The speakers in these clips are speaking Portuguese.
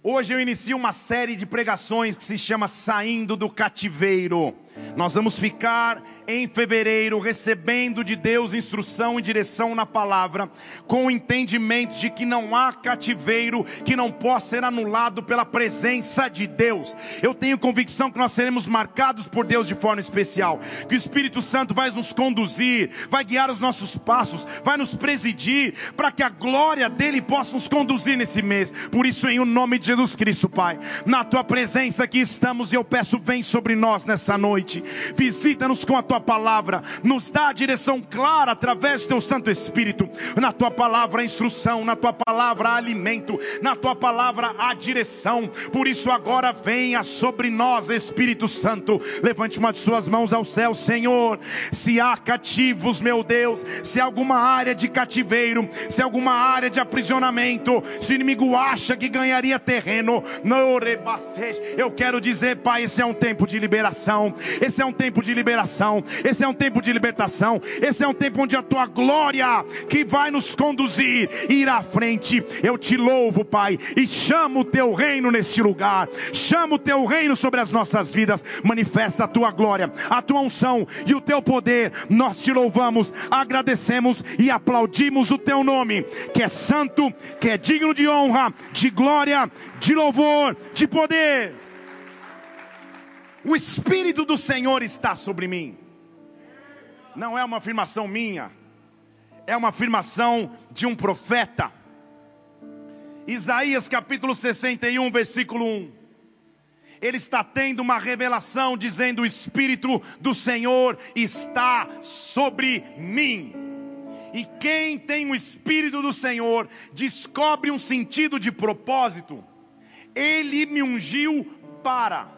Hoje eu inicio uma série de pregações que se chama Saindo do Cativeiro. Nós vamos ficar em fevereiro recebendo de Deus instrução e direção na palavra, com o entendimento de que não há cativeiro que não possa ser anulado pela presença de Deus. Eu tenho convicção que nós seremos marcados por Deus de forma especial, que o Espírito Santo vai nos conduzir, vai guiar os nossos passos, vai nos presidir, para que a glória dele possa nos conduzir nesse mês. Por isso, em o nome de Jesus Cristo, Pai, na tua presença aqui estamos e eu peço, vem sobre nós nessa noite noite. Visita-nos com a tua palavra, nos dá a direção clara através do teu Santo Espírito. Na tua palavra, a instrução, na tua palavra, alimento, na tua palavra, a direção. Por isso, agora venha sobre nós, Espírito Santo. Levante uma de suas mãos ao céu, Senhor. Se há cativos, meu Deus, se há alguma área de cativeiro, se há alguma área de aprisionamento, se o inimigo acha que ganharia terreno, eu quero dizer, Pai, esse é um tempo de liberação, esse é um tempo de liberação, esse é um tempo de libertação, esse é um tempo onde a tua glória que vai nos conduzir irá à frente. Eu te louvo, Pai, e chamo o teu reino neste lugar. Chamo o teu reino sobre as nossas vidas. Manifesta a tua glória, a tua unção e o teu poder. Nós te louvamos, agradecemos e aplaudimos o teu nome, que é santo, que é digno de honra, de glória, de louvor, de poder. O Espírito do Senhor está sobre mim. Não é uma afirmação minha, é uma afirmação de um profeta. Isaías capítulo 61, versículo 1. Ele está tendo uma revelação dizendo: O Espírito do Senhor está sobre mim. E quem tem o Espírito do Senhor descobre um sentido de propósito. Ele me ungiu para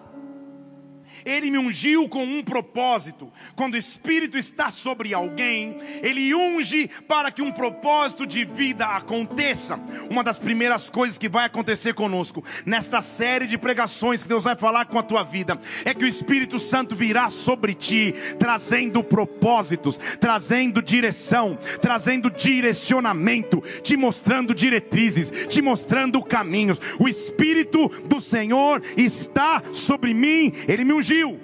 ele me ungiu com um propósito. Quando o Espírito está sobre alguém, Ele unge para que um propósito de vida aconteça. Uma das primeiras coisas que vai acontecer conosco, nesta série de pregações que Deus vai falar com a tua vida, é que o Espírito Santo virá sobre ti, trazendo propósitos, trazendo direção, trazendo direcionamento, te mostrando diretrizes, te mostrando caminhos. O Espírito do Senhor está sobre mim, Ele me ungiu ungiu.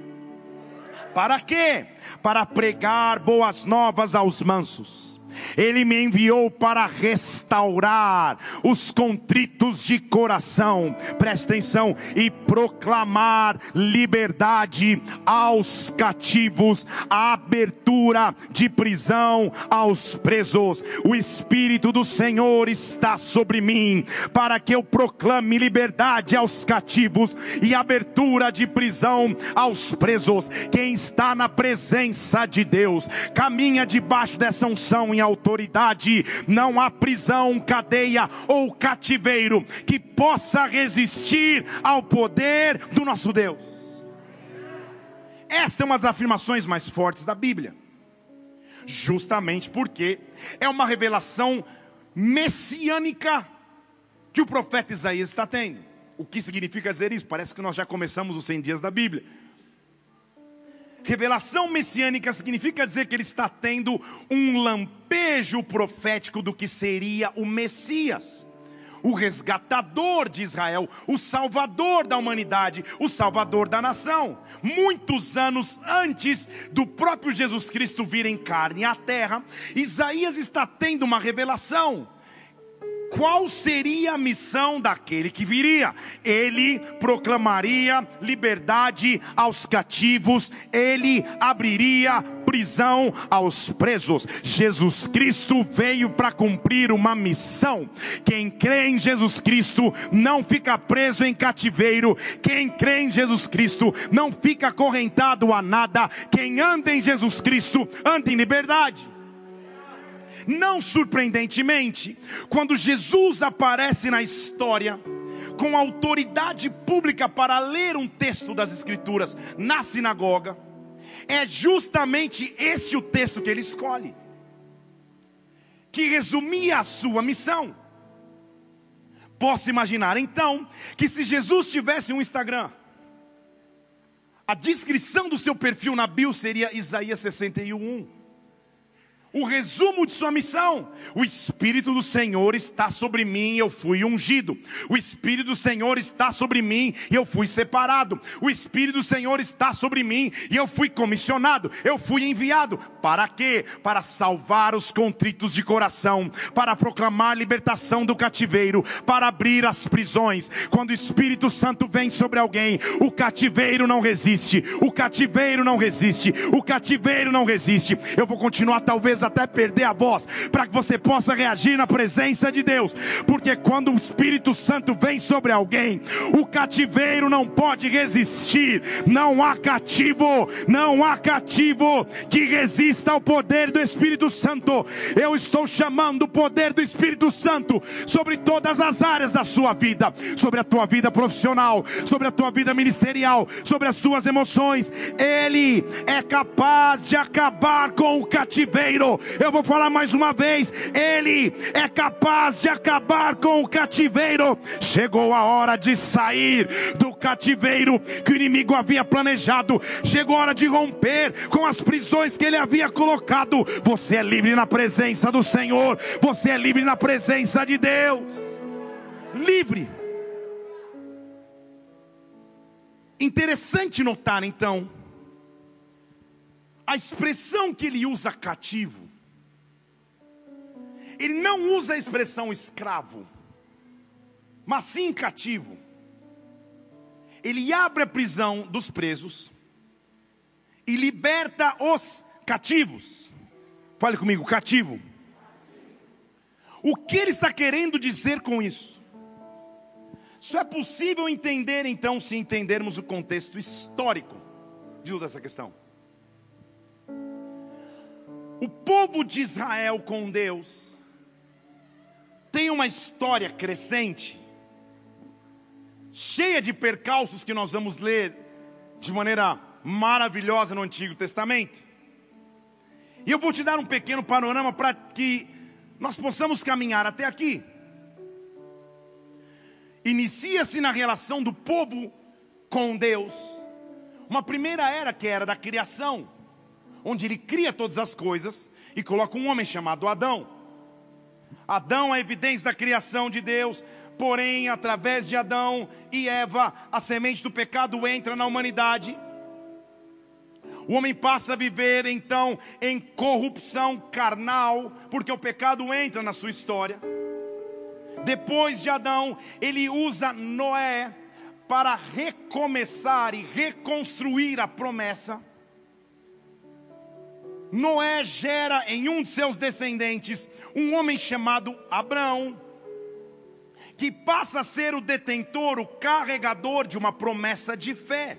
Para quê? Para pregar boas novas aos mansos ele me enviou para restaurar os contritos de coração, presta atenção, e proclamar liberdade aos cativos, a abertura de prisão aos presos. O Espírito do Senhor está sobre mim, para que eu proclame liberdade aos cativos e abertura de prisão aos presos. Quem está na presença de Deus, caminha debaixo dessa unção em autoridade. Não há prisão, cadeia ou cativeiro que possa resistir ao poder do nosso Deus. Esta é uma das afirmações mais fortes da Bíblia. Justamente porque é uma revelação messiânica que o profeta Isaías está tendo. O que significa dizer isso? Parece que nós já começamos os 100 dias da Bíblia. Revelação messiânica significa dizer que ele está tendo um lampejo profético do que seria o Messias o resgatador de Israel, o salvador da humanidade, o salvador da nação. Muitos anos antes do próprio Jesus Cristo vir em carne à terra, Isaías está tendo uma revelação qual seria a missão daquele que viria? Ele proclamaria liberdade aos cativos, ele abriria prisão aos presos. Jesus Cristo veio para cumprir uma missão. Quem crê em Jesus Cristo não fica preso em cativeiro. Quem crê em Jesus Cristo não fica acorrentado a nada. Quem anda em Jesus Cristo anda em liberdade. Não surpreendentemente, quando Jesus aparece na história, com autoridade pública para ler um texto das Escrituras na sinagoga, é justamente esse o texto que ele escolhe, que resumia a sua missão. Posso imaginar então que se Jesus tivesse um Instagram, a descrição do seu perfil na bio seria Isaías 61. O resumo de sua missão. O Espírito do Senhor está sobre mim, eu fui ungido. O Espírito do Senhor está sobre mim e eu fui separado. O Espírito do Senhor está sobre mim e eu fui comissionado. Eu fui enviado. Para quê? Para salvar os contritos de coração, para proclamar libertação do cativeiro, para abrir as prisões. Quando o Espírito Santo vem sobre alguém, o cativeiro não resiste. O cativeiro não resiste. O cativeiro não resiste. Eu vou continuar talvez até perder a voz, para que você possa reagir na presença de Deus, porque quando o Espírito Santo vem sobre alguém, o cativeiro não pode resistir, não há cativo, não há cativo que resista ao poder do Espírito Santo. Eu estou chamando o poder do Espírito Santo sobre todas as áreas da sua vida, sobre a tua vida profissional, sobre a tua vida ministerial, sobre as tuas emoções. Ele é capaz de acabar com o cativeiro eu vou falar mais uma vez: Ele é capaz de acabar com o cativeiro. Chegou a hora de sair do cativeiro que o inimigo havia planejado. Chegou a hora de romper com as prisões que ele havia colocado. Você é livre na presença do Senhor. Você é livre na presença de Deus. Livre. Interessante notar então a expressão que ele usa cativo ele não usa a expressão escravo, mas sim cativo. Ele abre a prisão dos presos e liberta os cativos. Fale comigo, cativo. O que ele está querendo dizer com isso? Isso é possível entender então se entendermos o contexto histórico de toda essa questão. O povo de Israel com Deus tem uma história crescente, cheia de percalços que nós vamos ler de maneira maravilhosa no Antigo Testamento. E eu vou te dar um pequeno panorama para que nós possamos caminhar até aqui. Inicia-se na relação do povo com Deus, uma primeira era que era da criação, onde ele cria todas as coisas e coloca um homem chamado Adão. Adão é a evidência da criação de Deus, porém, através de Adão e Eva, a semente do pecado entra na humanidade. O homem passa a viver então em corrupção carnal, porque o pecado entra na sua história. Depois de Adão, ele usa Noé para recomeçar e reconstruir a promessa. Noé gera em um de seus descendentes um homem chamado Abraão, que passa a ser o detentor, o carregador de uma promessa de fé,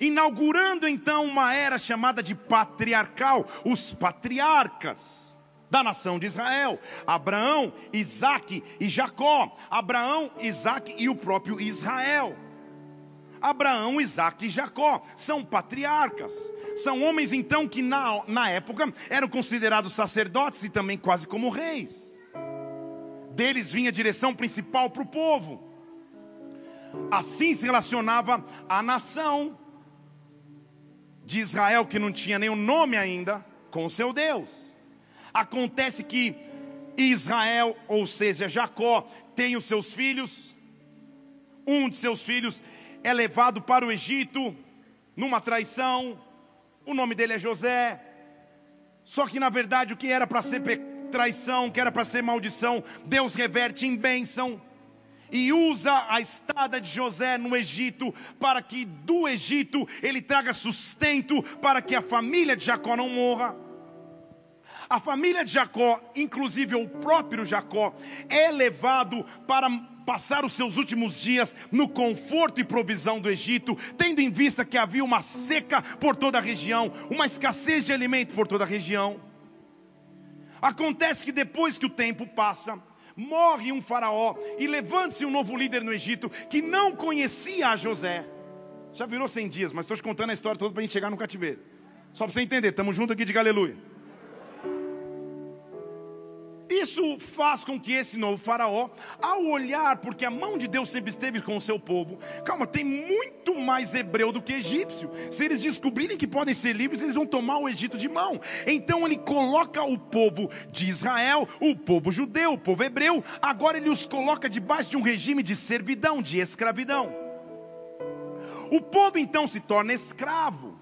inaugurando então uma era chamada de patriarcal, os patriarcas da nação de Israel: Abraão, Isaac e Jacó, Abraão, Isaac e o próprio Israel. Abraão, Isaac e Jacó são patriarcas. São homens então que na, na época eram considerados sacerdotes e também quase como reis. Deles vinha a direção principal para o povo. Assim se relacionava a nação de Israel, que não tinha nenhum nome ainda, com seu Deus. Acontece que Israel, ou seja, Jacó, tem os seus filhos. Um de seus filhos é levado para o Egito numa traição. O nome dele é José. Só que na verdade o que era para ser traição, que era para ser maldição, Deus reverte em bênção e usa a estada de José no Egito para que do Egito ele traga sustento para que a família de Jacó não morra. A família de Jacó, inclusive o próprio Jacó, é levado para passar os seus últimos dias no conforto e provisão do Egito, tendo em vista que havia uma seca por toda a região, uma escassez de alimento por toda a região. Acontece que depois que o tempo passa, morre um faraó e levanta-se um novo líder no Egito que não conhecia a José. Já virou 100 dias, mas estou te contando a história toda para a gente chegar no cativeiro. Só para você entender, estamos juntos aqui de aleluia. Isso faz com que esse novo faraó, ao olhar, porque a mão de Deus sempre esteve com o seu povo, calma, tem muito mais hebreu do que egípcio. Se eles descobrirem que podem ser livres, eles vão tomar o Egito de mão. Então ele coloca o povo de Israel, o povo judeu, o povo hebreu, agora ele os coloca debaixo de um regime de servidão, de escravidão. O povo então se torna escravo,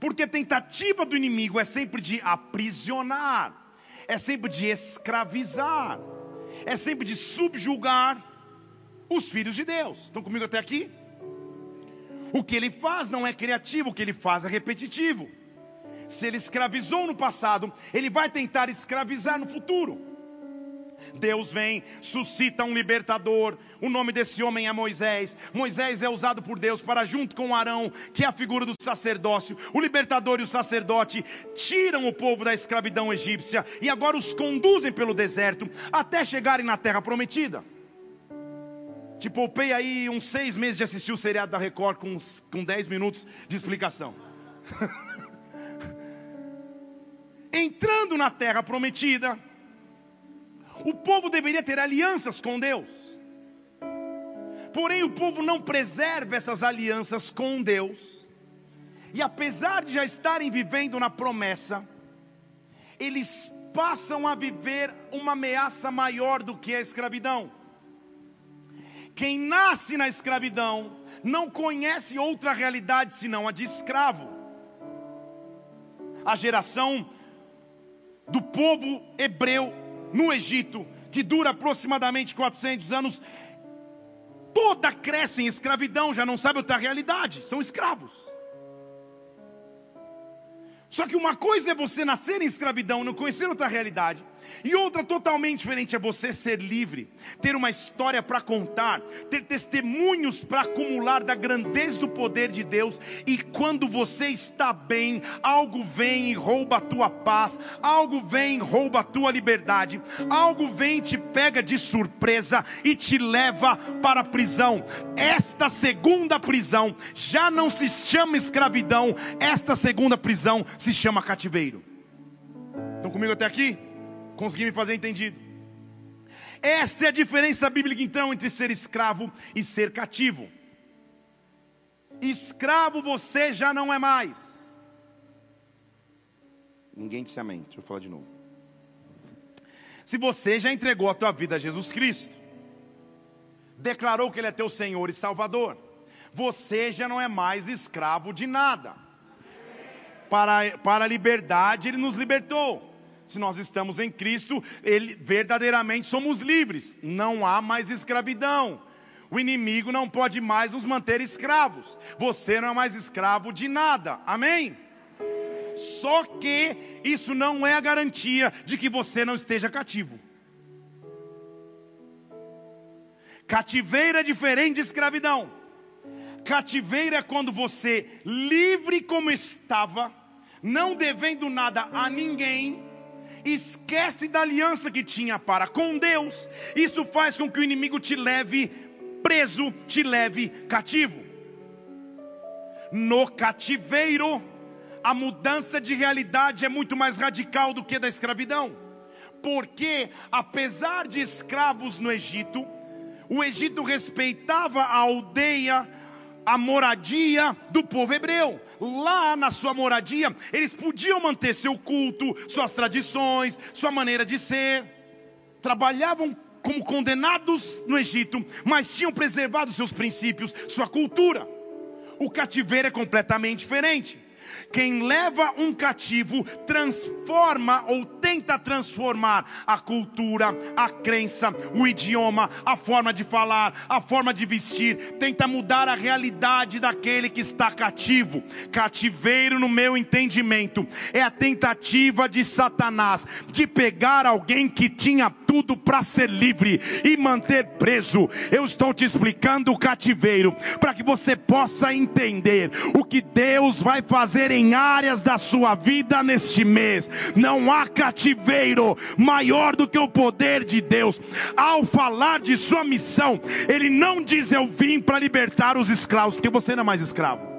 porque a tentativa do inimigo é sempre de aprisionar é sempre de escravizar, é sempre de subjugar os filhos de Deus. Estão comigo até aqui? O que ele faz não é criativo, o que ele faz é repetitivo. Se ele escravizou no passado, ele vai tentar escravizar no futuro. Deus vem, suscita um libertador. O nome desse homem é Moisés. Moisés é usado por Deus para, junto com Arão, que é a figura do sacerdócio, o libertador e o sacerdote tiram o povo da escravidão egípcia e agora os conduzem pelo deserto até chegarem na terra prometida. Te poupei aí uns seis meses de assistir o seriado da Record com, com dez minutos de explicação. Entrando na terra prometida, o povo deveria ter alianças com Deus. Porém, o povo não preserva essas alianças com Deus. E apesar de já estarem vivendo na promessa, eles passam a viver uma ameaça maior do que a escravidão. Quem nasce na escravidão não conhece outra realidade senão a de escravo. A geração do povo hebreu no Egito, que dura aproximadamente 400 anos, toda cresce em escravidão, já não sabe outra realidade, são escravos. Só que uma coisa é você nascer em escravidão, não conhecer outra realidade, e outra totalmente diferente é você ser livre, ter uma história para contar, ter testemunhos para acumular da grandeza do poder de Deus. E quando você está bem, algo vem e rouba a tua paz, algo vem e rouba a tua liberdade, algo vem e te pega de surpresa e te leva para a prisão. Esta segunda prisão já não se chama escravidão, esta segunda prisão se chama cativeiro. Estão comigo até aqui? Consegui me fazer entendido? Esta é a diferença bíblica então entre ser escravo e ser cativo. Escravo você já não é mais. Ninguém disse amém. Deixa eu falar de novo. Se você já entregou a tua vida a Jesus Cristo, declarou que Ele é teu Senhor e Salvador, você já não é mais escravo de nada. Para, para a liberdade, Ele nos libertou se nós estamos em Cristo, ele, verdadeiramente somos livres, não há mais escravidão. O inimigo não pode mais nos manter escravos. Você não é mais escravo de nada. Amém? Só que isso não é a garantia de que você não esteja cativo. Cativeiro é diferente de escravidão. Cativeiro é quando você, livre como estava, não devendo nada a ninguém, esquece da aliança que tinha para com Deus. Isso faz com que o inimigo te leve preso, te leve cativo. No cativeiro, a mudança de realidade é muito mais radical do que da escravidão. Porque, apesar de escravos no Egito, o Egito respeitava a aldeia, a moradia do povo hebreu lá na sua moradia, eles podiam manter seu culto, suas tradições, sua maneira de ser. Trabalhavam como condenados no Egito, mas tinham preservado seus princípios, sua cultura. O cativeiro é completamente diferente. Quem leva um cativo transforma ou tenta transformar a cultura, a crença, o idioma, a forma de falar, a forma de vestir, tenta mudar a realidade daquele que está cativo. Cativeiro, no meu entendimento, é a tentativa de Satanás de pegar alguém que tinha tudo para ser livre e manter preso. Eu estou te explicando o cativeiro para que você possa entender o que Deus vai fazer em áreas da sua vida neste mês. Não há cativeiro maior do que o poder de Deus. Ao falar de sua missão, ele não diz eu vim para libertar os escravos, porque você não é mais escravo.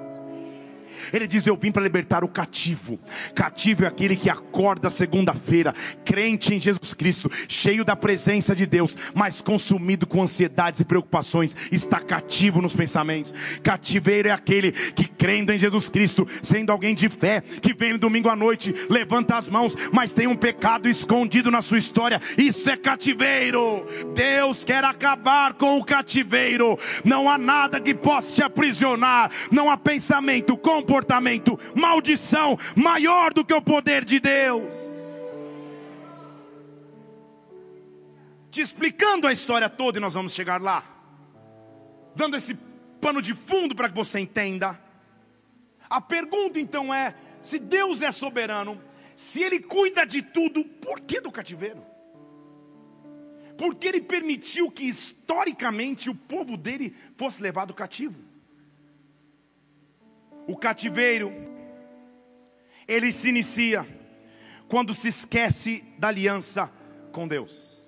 Ele diz: Eu vim para libertar o cativo. Cativo é aquele que acorda segunda-feira, crente em Jesus Cristo, cheio da presença de Deus, mas consumido com ansiedades e preocupações, está cativo nos pensamentos. Cativeiro é aquele que, crendo em Jesus Cristo, sendo alguém de fé, que vem no domingo à noite, levanta as mãos, mas tem um pecado escondido na sua história. Isso é cativeiro. Deus quer acabar com o cativeiro. Não há nada que possa te aprisionar. Não há pensamento, comportamento, maldição maior do que o poder de Deus. Te explicando a história toda e nós vamos chegar lá. Dando esse pano de fundo para que você entenda. A pergunta então é: se Deus é soberano, se Ele cuida de tudo, por que do cativeiro? Porque Ele permitiu que historicamente o povo dele fosse levado cativo. O cativeiro, ele se inicia quando se esquece da aliança com Deus.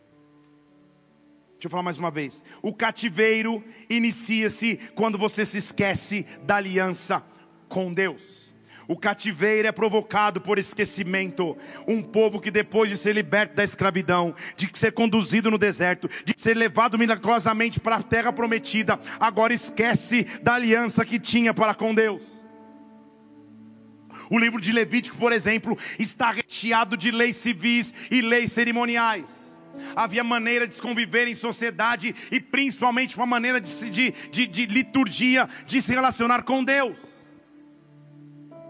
Deixa eu falar mais uma vez. O cativeiro inicia-se quando você se esquece da aliança com Deus. O cativeiro é provocado por esquecimento. Um povo que depois de ser liberto da escravidão, de ser conduzido no deserto, de ser levado milagrosamente para a terra prometida, agora esquece da aliança que tinha para com Deus. O livro de Levítico, por exemplo, está recheado de leis civis e leis cerimoniais. Havia maneira de se conviver em sociedade e principalmente uma maneira de, de, de, de liturgia, de se relacionar com Deus.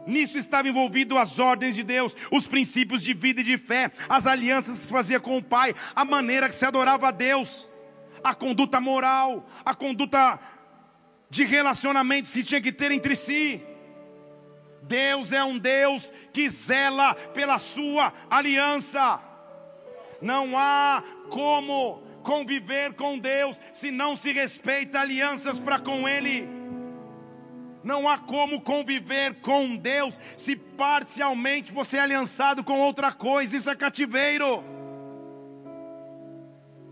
Nisso estava envolvido as ordens de Deus, os princípios de vida e de fé, as alianças que se fazia com o Pai, a maneira que se adorava a Deus, a conduta moral, a conduta de relacionamento que se tinha que ter entre si. Deus é um Deus que zela pela sua aliança. Não há como conviver com Deus se não se respeita alianças para com Ele. Não há como conviver com Deus se parcialmente você é aliançado com outra coisa. Isso é cativeiro.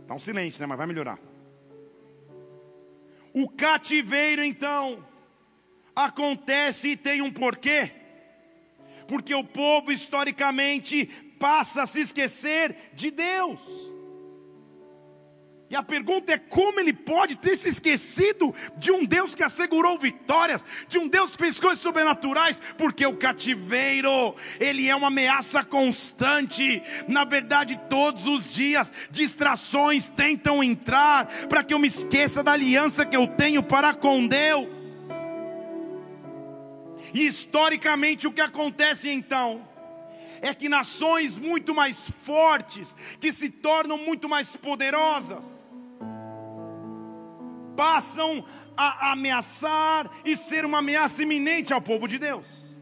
Está um silêncio, né? Mas vai melhorar. O cativeiro, então, acontece e tem um porquê. Porque o povo historicamente passa a se esquecer de Deus. E a pergunta é como ele pode ter se esquecido de um Deus que assegurou vitórias, de um Deus que fez coisas sobrenaturais, porque o cativeiro, ele é uma ameaça constante. Na verdade, todos os dias distrações tentam entrar para que eu me esqueça da aliança que eu tenho para com Deus. E historicamente o que acontece então é que nações muito mais fortes, que se tornam muito mais poderosas, passam a ameaçar e ser uma ameaça iminente ao povo de Deus.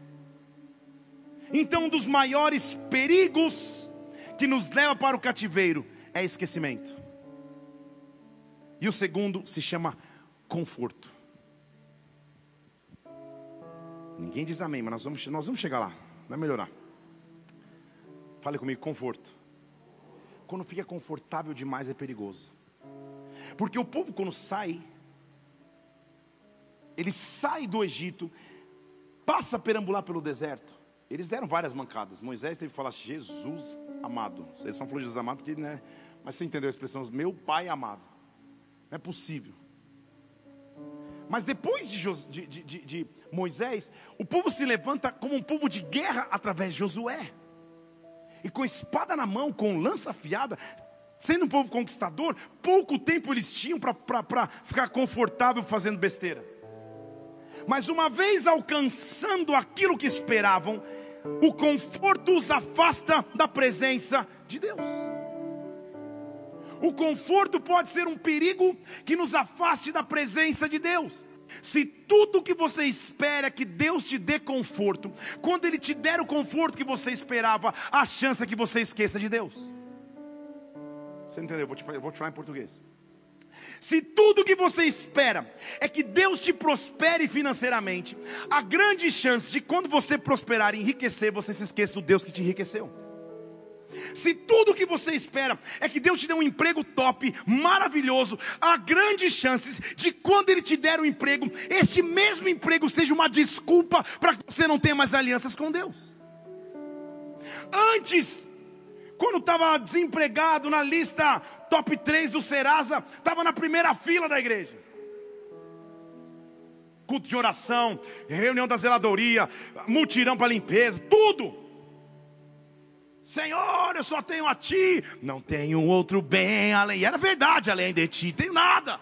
Então, um dos maiores perigos que nos leva para o cativeiro é esquecimento. E o segundo se chama conforto. Ninguém diz amém, mas nós vamos, nós vamos chegar lá. Vai melhorar. Fale comigo, conforto. Quando fica confortável demais é perigoso. Porque o povo quando sai, ele sai do Egito, passa a perambular pelo deserto. Eles deram várias mancadas. Moisés teve que falar, Jesus amado. Vocês só falou Jesus amado porque, né? Mas você entendeu a expressão, meu pai amado. Não é possível. Mas depois de, de, de, de, Moisés, o povo se levanta como um povo de guerra através de Josué. E com espada na mão, com lança afiada, sendo um povo conquistador, pouco tempo eles tinham para ficar confortável fazendo besteira. Mas uma vez alcançando aquilo que esperavam, o conforto os afasta da presença de Deus. O conforto pode ser um perigo que nos afaste da presença de Deus. Se tudo que você espera que Deus te dê conforto, quando Ele te der o conforto que você esperava, a chance é que você esqueça de Deus. Você entendeu? Eu vou te, vou te falar em português. Se tudo que você espera é que Deus te prospere financeiramente, a grande chance de quando você prosperar e enriquecer, você se esqueça do Deus que te enriqueceu. Se tudo que você espera é que Deus te dê um emprego top, maravilhoso, há grandes chances de quando Ele te der o um emprego, este mesmo emprego seja uma desculpa para que você não tenha mais alianças com Deus. Antes, quando estava desempregado na lista top 3 do Serasa, estava na primeira fila da igreja. Culto de oração, reunião da zeladoria, mutirão para limpeza, tudo. Senhor, eu só tenho a ti, não tenho outro bem além. E era verdade, além de ti, tenho nada.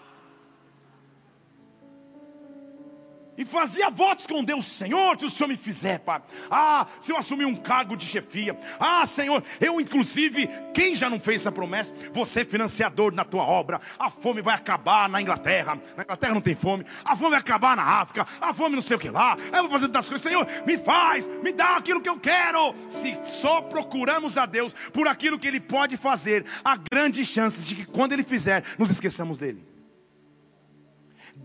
E fazia votos com Deus, Senhor, se o Senhor me fizer, Pai. Ah, se eu assumir um cargo de chefia. Ah, Senhor, eu inclusive, quem já não fez essa promessa? Você é financiador na tua obra. A fome vai acabar na Inglaterra. Na Inglaterra não tem fome. A fome vai acabar na África. A fome não sei o que lá. Eu vou fazer das coisas. Senhor, me faz, me dá aquilo que eu quero. Se só procuramos a Deus por aquilo que Ele pode fazer, há grandes chances de que quando Ele fizer, nos esqueçamos dele.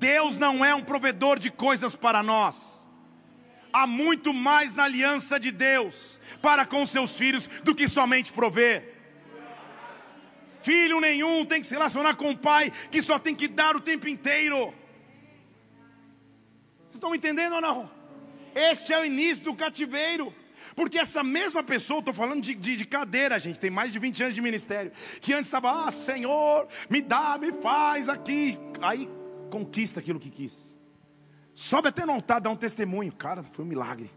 Deus não é um provedor de coisas para nós. Há muito mais na aliança de Deus para com seus filhos do que somente prover. Filho nenhum tem que se relacionar com o pai que só tem que dar o tempo inteiro. Vocês estão entendendo ou não? Este é o início do cativeiro. Porque essa mesma pessoa, estou falando de, de, de, cadeira, gente, tem mais de 20 anos de ministério, que antes estava, ah, Senhor, me dá, me faz aqui. Aí conquista aquilo que quis. Sobe até no altar, dá um testemunho. Cara, foi um milagre.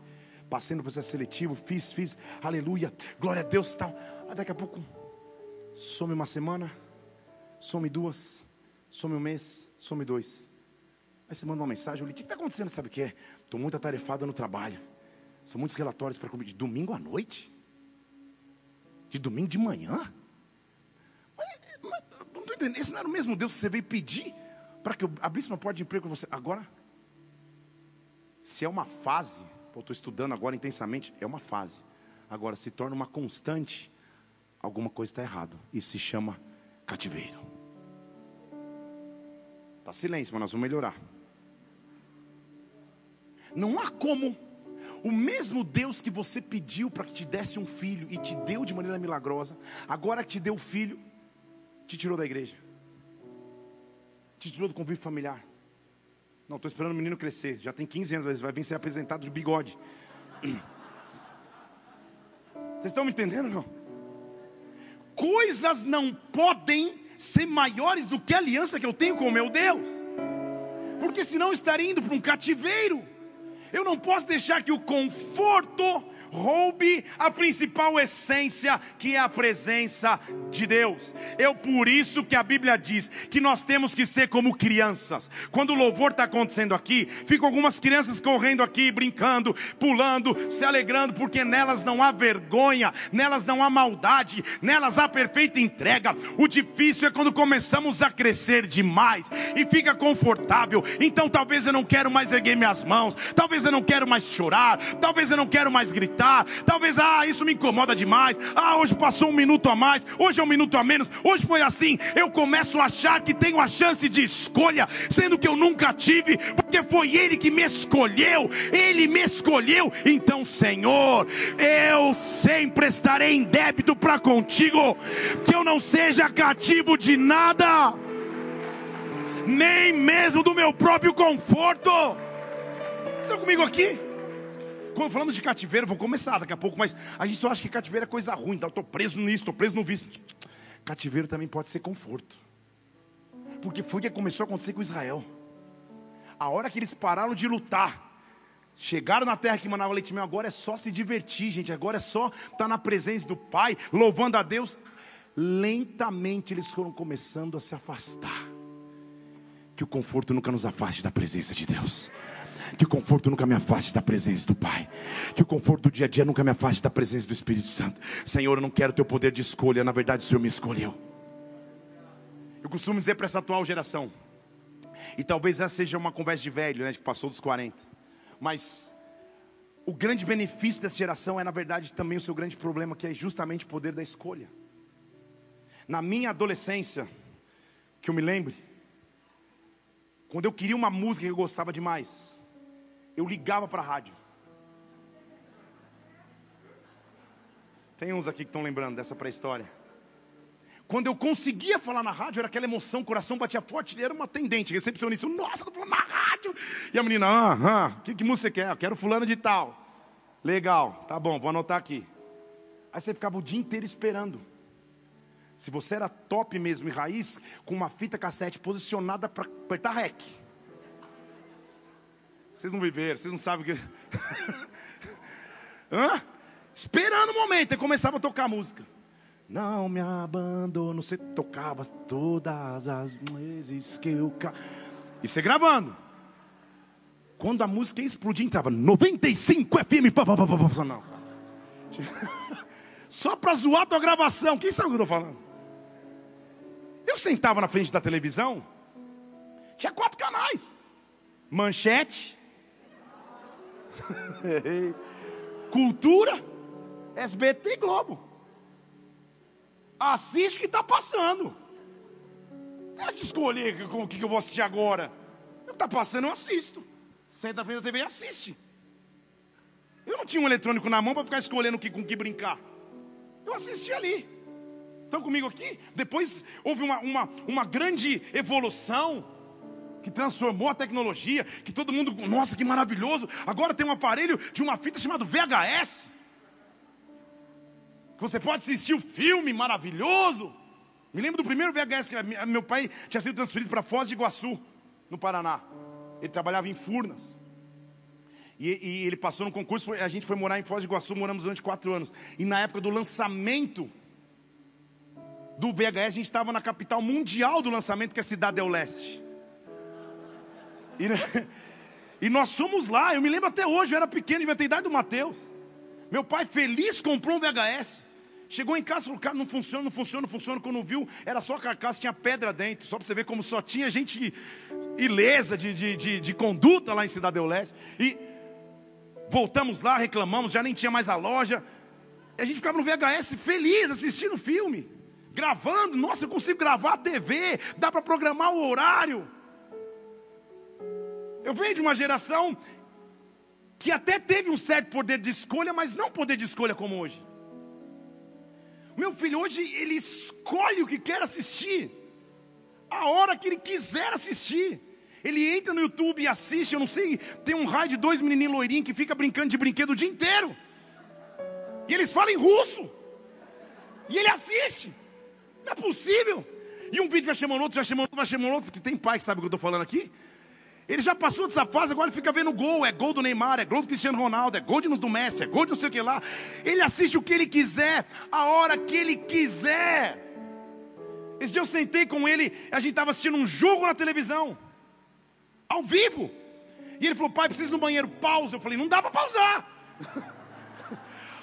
Passei no processo seletivo, fiz, fiz, aleluia, glória a Deus tal. Aí daqui a pouco, some uma semana, some duas, some um mês, some dois. Aí você manda uma mensagem, eu li, o que está acontecendo? Sabe o que é? Estou muito atarefado no trabalho. São muitos relatórios para comer. De domingo à noite? De domingo de manhã? Mas, mas, não estou entendendo. Esse não era o mesmo Deus que você veio pedir para que eu abrisse uma porta de emprego para você. Agora, se é uma fase, eu estou estudando agora intensamente, é uma fase. Agora, se torna uma constante, alguma coisa está errado. Isso se chama cativeiro. Está silêncio, mas nós vamos melhorar. Não há como o mesmo Deus que você pediu para que te desse um filho e te deu de maneira milagrosa, agora que te deu o filho, te tirou da igreja tirou do convívio familiar. Não, estou esperando o menino crescer. Já tem 15 anos, vai vir ser apresentado de bigode. Vocês estão me entendendo? Não? Coisas não podem ser maiores do que a aliança que eu tenho com o meu Deus. Porque senão eu estaria indo para um cativeiro. Eu não posso deixar que o conforto roube a principal essência, que é a presença de Deus. Eu por isso que a Bíblia diz que nós temos que ser como crianças. Quando o louvor está acontecendo aqui, ficam algumas crianças correndo aqui, brincando, pulando, se alegrando, porque nelas não há vergonha, nelas não há maldade, nelas há perfeita entrega. O difícil é quando começamos a crescer demais e fica confortável. Então talvez eu não quero mais erguer minhas mãos, talvez eu não quero mais chorar, talvez eu não quero mais gritar Talvez, ah, isso me incomoda demais. Ah, hoje passou um minuto a mais, hoje é um minuto a menos, hoje foi assim. Eu começo a achar que tenho a chance de escolha, sendo que eu nunca tive, porque foi Ele que me escolheu, Ele me escolheu. Então, Senhor, eu sempre estarei em débito para contigo, que eu não seja cativo de nada, nem mesmo do meu próprio conforto. Estão comigo aqui? Quando falamos de cativeiro, vou começar daqui a pouco, mas a gente só acha que cativeiro é coisa ruim, então estou preso nisso, estou preso no vício. Cativeiro também pode ser conforto. Porque foi o que começou a acontecer com Israel. A hora que eles pararam de lutar, chegaram na terra que manava leite e mel, agora é só se divertir, gente. Agora é só estar na presença do Pai, louvando a Deus. Lentamente eles foram começando a se afastar. Que o conforto nunca nos afaste da presença de Deus. Que o conforto nunca me afaste da presença do Pai. Que o conforto do dia a dia nunca me afaste da presença do Espírito Santo. Senhor, eu não quero teu poder de escolha, na verdade o Senhor me escolheu. Eu costumo dizer para essa atual geração, e talvez essa seja uma conversa de velho, né, que passou dos 40. Mas o grande benefício dessa geração é, na verdade, também o seu grande problema, que é justamente o poder da escolha. Na minha adolescência, que eu me lembre, quando eu queria uma música que eu gostava demais, eu ligava para a rádio. Tem uns aqui que estão lembrando dessa pré-história. Quando eu conseguia falar na rádio, era aquela emoção, o coração batia forte, ele era uma atendente, recepcionista. Nossa, tô falando na rádio. E a menina, ah, ah, que, que música você quer? Eu quero fulano de tal. Legal, tá bom, vou anotar aqui. Aí você ficava o dia inteiro esperando. Se você era top mesmo e raiz, com uma fita cassete posicionada para apertar rec. Vocês não viveram, vocês não sabem o que. Hã? Esperando o momento, e começava a tocar música. Não me abandono, você tocava todas as vezes que eu. Ca... E você gravando. Quando a música ia explodir, entrava 95 FM. Pá, pá, pá, pá, não. Só para zoar a tua gravação. Quem sabe o que eu estou falando? Eu sentava na frente da televisão. Tinha quatro canais: Manchete, Cultura, SBT e Globo. Assiste o que está passando. Deixa eu escolher o que eu vou assistir agora. O que está passando, eu assisto. Senta frente da TV e assiste. Eu não tinha um eletrônico na mão para ficar escolhendo com o que brincar. Eu assisti ali. Estão comigo aqui? Depois houve uma, uma, uma grande evolução que transformou a tecnologia, que todo mundo, nossa, que maravilhoso. Agora tem um aparelho de uma fita chamado VHS. Que você pode assistir o um filme maravilhoso. Me lembro do primeiro VHS, meu pai tinha sido transferido para Foz de Iguaçu, no Paraná. Ele trabalhava em Furnas. E, e, ele passou no concurso, a gente foi morar em Foz de Iguaçu, moramos durante quatro anos. E na época do lançamento do VHS, a gente estava na capital mundial do lançamento, que é a Cidade del Leste. E, e nós fomos lá, eu me lembro até hoje, eu era pequeno, devia ter idade do Mateus. Meu pai feliz comprou um VHS. Chegou em casa e falou, cara, não funciona, não funciona, não funciona. Quando viu, era só carcaça, tinha pedra dentro. Só para você ver como só tinha gente ilesa de, de, de, de conduta lá em Cidade Leste. E voltamos lá, reclamamos, já nem tinha mais a loja. E a gente ficava no VHS feliz assistindo o filme. Gravando, nossa, eu consigo gravar a TV, dá para programar o horário. Eu venho de uma geração que até teve um certo poder de escolha, mas não poder de escolha como hoje. Meu filho, hoje ele escolhe o que quer assistir, a hora que ele quiser assistir. Ele entra no YouTube e assiste, eu não sei, tem um raio de dois menininhos loirinhos que fica brincando de brinquedo o dia inteiro. E eles falam em russo. E ele assiste. Não é possível. E um vídeo vai chamando outro, vai chamando outro, vai chamando outro, que tem pai que sabe o que eu estou falando aqui. Ele já passou dessa fase, agora ele fica vendo gol. É gol do Neymar, é gol do Cristiano Ronaldo, é gol do Messi, é gol de não sei o que lá. Ele assiste o que ele quiser, a hora que ele quiser. Esse dia eu sentei com ele, a gente estava assistindo um jogo na televisão, ao vivo. E ele falou, pai, preciso ir no banheiro, pausa. Eu falei, não dá para pausar.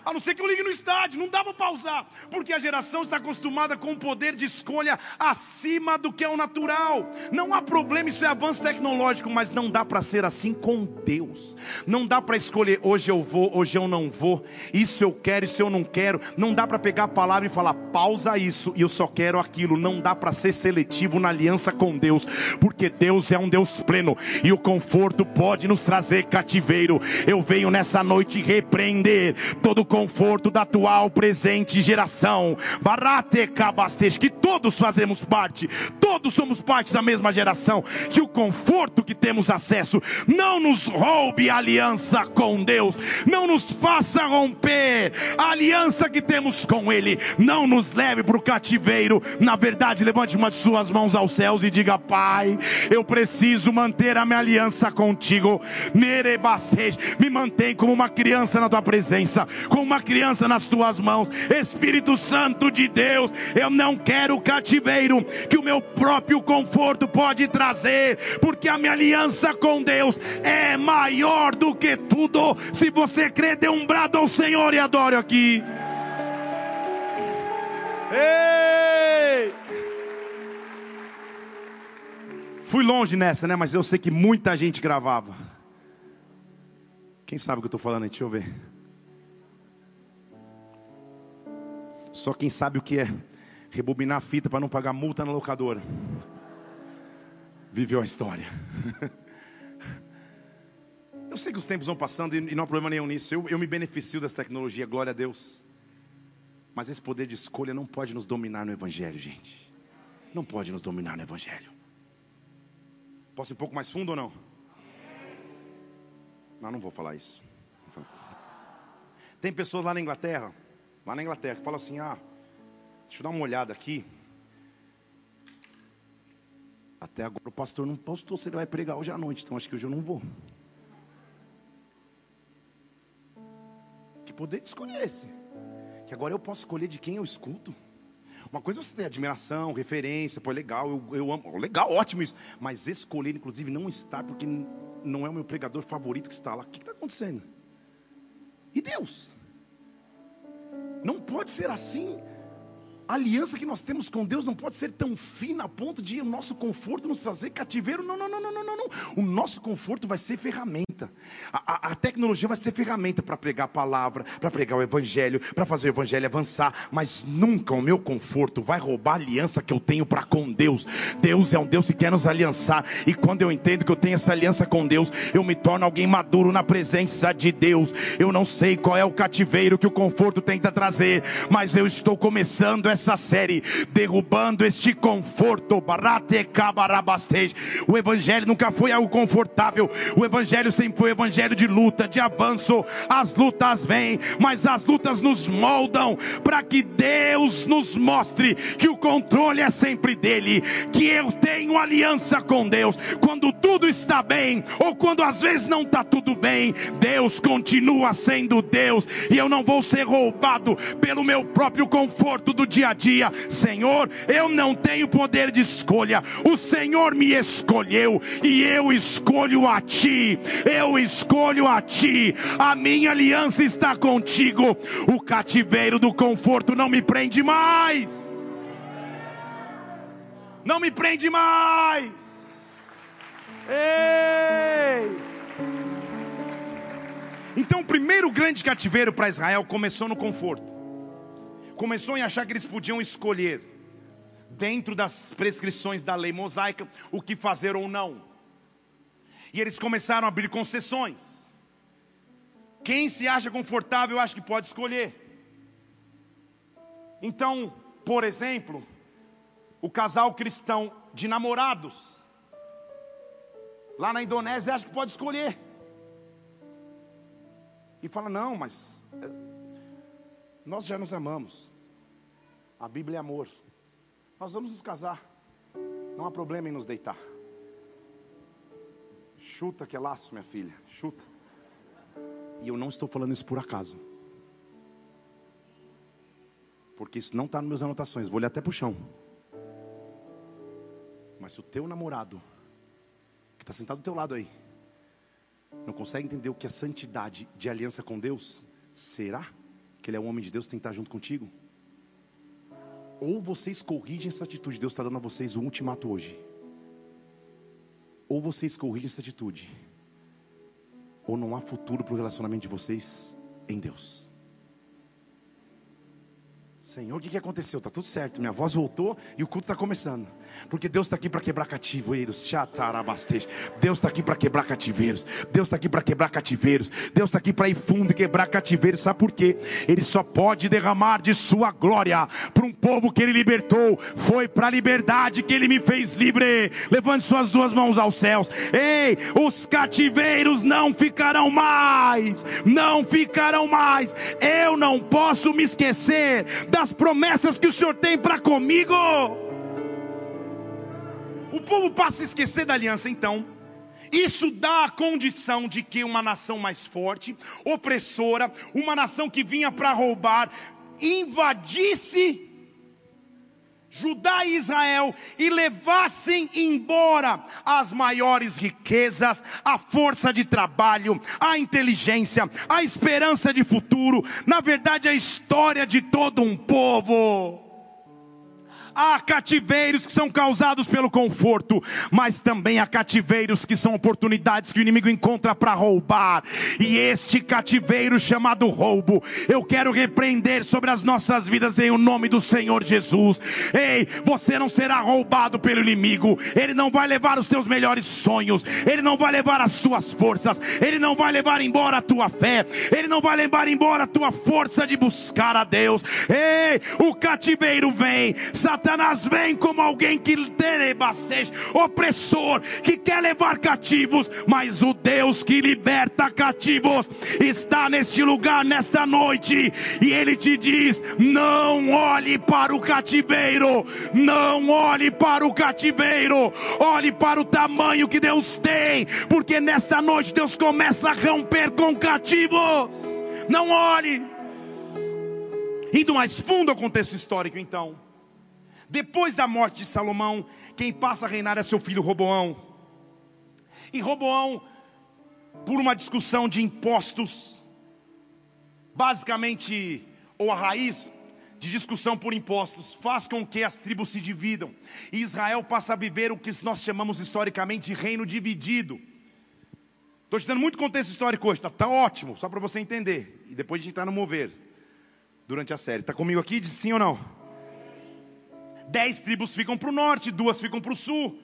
A não ser que eu ligue no estádio, não dá para pausar, porque a geração está acostumada com o poder de escolha acima do que é o natural. Não há problema, isso é avanço tecnológico, mas não dá para ser assim com Deus. Não dá para escolher hoje eu vou, hoje eu não vou. Isso eu quero, isso eu não quero. Não dá para pegar a palavra e falar pausa isso e eu só quero aquilo. Não dá para ser seletivo na aliança com Deus, porque Deus é um Deus pleno e o conforto pode nos trazer cativeiro. Eu venho nessa noite repreender todo conforto da atual presente geração. Que todos fazemos parte, todos somos parte da mesma geração, que o conforto que temos acesso não nos roube a aliança com Deus, não nos faça romper a aliança que temos com Ele, não nos leve para o cativeiro. Na verdade, levante uma de suas mãos aos céus e diga: Pai, eu preciso manter a minha aliança contigo. Me mantém como uma criança na tua presença, como uma criança nas tuas mãos. Espírito Santo de Deus, eu não quero o cativeiro que o meu próprio conforto pode trazer, porque a minha aliança com Deus é maior do que tudo. Se você crê, dê um brado ao Senhor e adore aqui. Ei! Fui longe nessa, né? Mas eu sei que muita gente gravava. Quem sabe o que eu estou falando? Deixa eu ver. Só quem sabe o que é rebobinar a fita para não pagar multa na locadora. Viveu a história. Eu sei que os tempos vão passando e não há problema nenhum nisso. Eu, eu me beneficio dessa tecnologia, glória a Deus. Mas esse poder de escolha não pode nos dominar no Evangelho, gente. Não pode nos dominar no Evangelho. Posso ir um pouco mais fundo ou não? Não, não vou falar isso. Tem pessoas lá na Inglaterra, lá na Inglaterra, que falam assim: ah, deixa eu dar uma olhada aqui. Até agora o pastor não postou se ele vai pregar hoje à noite, então acho que hoje eu não vou. Que poder de escolher esse? Que agora eu posso escolher de quem eu escuto. Uma coisa é você ter admiração, referência, pô, é legal, eu, eu amo, legal, ótimo isso. Mas escolher, inclusive, não estar, porque não é o meu pregador favorito que está lá. O que está acontecendo? E Deus? Não pode ser assim. A aliança que nós temos com Deus não pode ser tão fina a ponto de o nosso conforto nos trazer cativeiro. Não, não, não, não, não, não. O nosso conforto vai ser ferramenta. A, a, a tecnologia vai ser ferramenta para pregar a palavra, para pregar o evangelho, para fazer o evangelho avançar. Mas nunca o meu conforto vai roubar a aliança que eu tenho para com Deus. Deus é um Deus que quer nos aliançar. E quando eu entendo que eu tenho essa aliança com Deus, eu me torno alguém maduro na presença de Deus. Eu não sei qual é o cativeiro que o conforto tenta trazer, mas eu estou começando essa essa série, derrubando este conforto. O evangelho nunca foi algo confortável. O evangelho sempre foi evangelho de luta, de avanço. As lutas vêm, mas as lutas nos moldam para que Deus nos mostre que o controle é sempre dele, que eu tenho aliança com Deus. Quando tudo está bem ou quando às vezes não está tudo bem, Deus continua sendo Deus e eu não vou ser roubado pelo meu próprio conforto do dia dia: Senhor, eu não tenho poder de escolha, o Senhor me escolheu e eu escolho a Ti, eu escolho a Ti, a minha aliança está contigo, o cativeiro do conforto não me prende mais. Não me prende mais. Ei! Então, o primeiro grande cativeiro para Israel começou no conforto começou em achar que eles podiam escolher, dentro das prescrições da lei mosaica, o que fazer ou não. E eles começaram a abrir concessões. Quem se acha confortável, acha que pode escolher. Então, por exemplo, o casal cristão de namorados, lá na Indonésia, acha que pode escolher. E fala: não, mas eh, nós já nos amamos. A Bíblia é amor. Nós vamos nos casar. Não há problema em nos deitar. Chuta que é laço, minha filha. Chuta. E eu não estou falando isso por acaso. Porque isso não está nas minhas anotações. Vou olhar até para o chão. Mas se o teu namorado, que está sentado do teu lado aí, não consegue entender o que é santidade de aliança com Deus, será que ele é um homem de Deus que tem que estar junto contigo? Ou vocês corrigem essa atitude, Deus está dando a vocês o ultimato hoje. Ou vocês corrigem essa atitude, ou não há futuro para o relacionamento de vocês em Deus. Senhor, o que, que aconteceu? Está tudo certo, minha voz voltou e o culto está começando. Porque Deus está aqui para quebrar cativeiros. Deus está aqui para quebrar cativeiros. Deus está aqui para quebrar cativeiros. Deus está aqui para ir fundo e quebrar cativeiros. Sabe por quê? Ele só pode derramar de sua glória para um povo que ele libertou. Foi para a liberdade que ele me fez livre. Levante suas duas mãos aos céus. Ei, os cativeiros não ficarão mais. Não ficarão mais. Eu não posso me esquecer da das promessas que o Senhor tem para comigo. O povo passa a esquecer da aliança, então. Isso dá a condição de que uma nação mais forte, opressora, uma nação que vinha para roubar, invadisse Judá e Israel e levassem embora as maiores riquezas, a força de trabalho, a inteligência, a esperança de futuro, na verdade, a história de todo um povo. Há cativeiros que são causados pelo conforto, mas também há cativeiros que são oportunidades que o inimigo encontra para roubar. E este cativeiro chamado roubo, eu quero repreender sobre as nossas vidas em o nome do Senhor Jesus. Ei, você não será roubado pelo inimigo, ele não vai levar os teus melhores sonhos, ele não vai levar as tuas forças, ele não vai levar embora a tua fé, ele não vai levar embora a tua força de buscar a Deus. Ei, o cativeiro vem, Satanás vem como alguém que bastante, opressor, que quer levar cativos, mas o Deus que liberta cativos está neste lugar nesta noite, e ele te diz: não olhe para o cativeiro, não olhe para o cativeiro, olhe para o tamanho que Deus tem, porque nesta noite Deus começa a romper com cativos. Não olhe. Indo mais fundo ao contexto histórico, então. Depois da morte de Salomão, quem passa a reinar é seu filho Roboão. E Roboão, por uma discussão de impostos, basicamente, ou a raiz de discussão por impostos, faz com que as tribos se dividam. E Israel passa a viver o que nós chamamos historicamente de reino dividido. Estou te dando muito contexto histórico hoje, está tá ótimo, só para você entender. E depois a gente entrar no mover durante a série. Está comigo aqui? Diz sim ou não? Dez tribos ficam para o norte, duas ficam para o sul.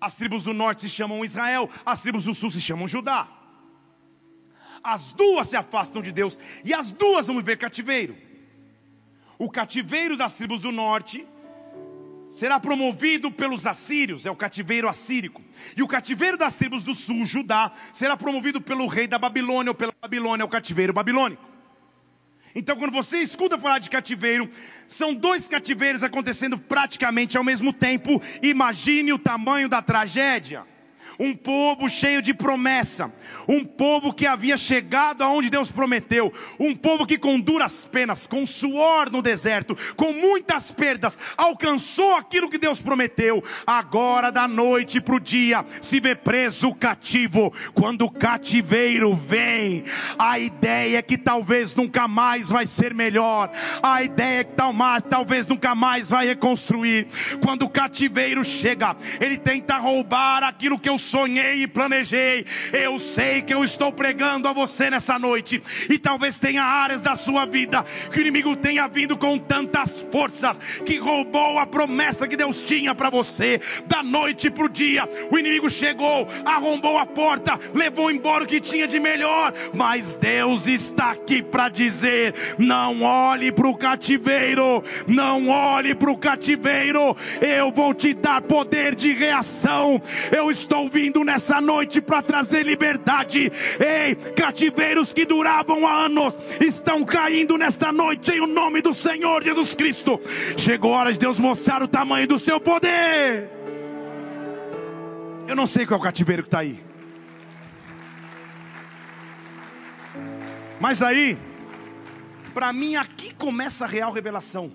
As tribos do norte se chamam Israel, as tribos do sul se chamam Judá. As duas se afastam de Deus e as duas vão viver cativeiro. O cativeiro das tribos do norte será promovido pelos assírios, é o cativeiro assírico. E o cativeiro das tribos do sul, Judá, será promovido pelo rei da Babilônia ou pela Babilônia, é o cativeiro babilônico. Então, quando você escuta falar de cativeiro, são dois cativeiros acontecendo praticamente ao mesmo tempo. Imagine o tamanho da tragédia um povo cheio de promessa, um povo que havia chegado aonde Deus prometeu, um povo que com duras penas, com suor no deserto, com muitas perdas, alcançou aquilo que Deus prometeu. Agora, da noite para o dia, se vê preso cativo. Quando o cativeiro vem, a ideia é que talvez nunca mais vai ser melhor, a ideia é que talvez nunca mais vai reconstruir. Quando o cativeiro chega, ele tenta roubar aquilo que eu sonhei e planejei. Eu sei que eu estou pregando a você nessa noite. E talvez tenha áreas da sua vida que o inimigo tenha vindo com tantas forças que roubou a promessa que Deus tinha para você. Da noite para o dia, o inimigo chegou, arrombou a porta, levou embora o que tinha de melhor. Mas Deus está aqui para dizer: não olhe para o cativeiro, não olhe para o cativeiro. Eu vou te dar poder de reação. Eu estou vindo nessa noite para trazer liberdade. Ei, cativeiros que duravam há anos estão caindo nesta noite em o nome do Senhor Jesus Cristo. Chegou a hora de Deus mostrar o tamanho do seu poder. Eu não sei qual é o cativeiro que está aí. Mas aí, para mim, aqui começa a real revelação.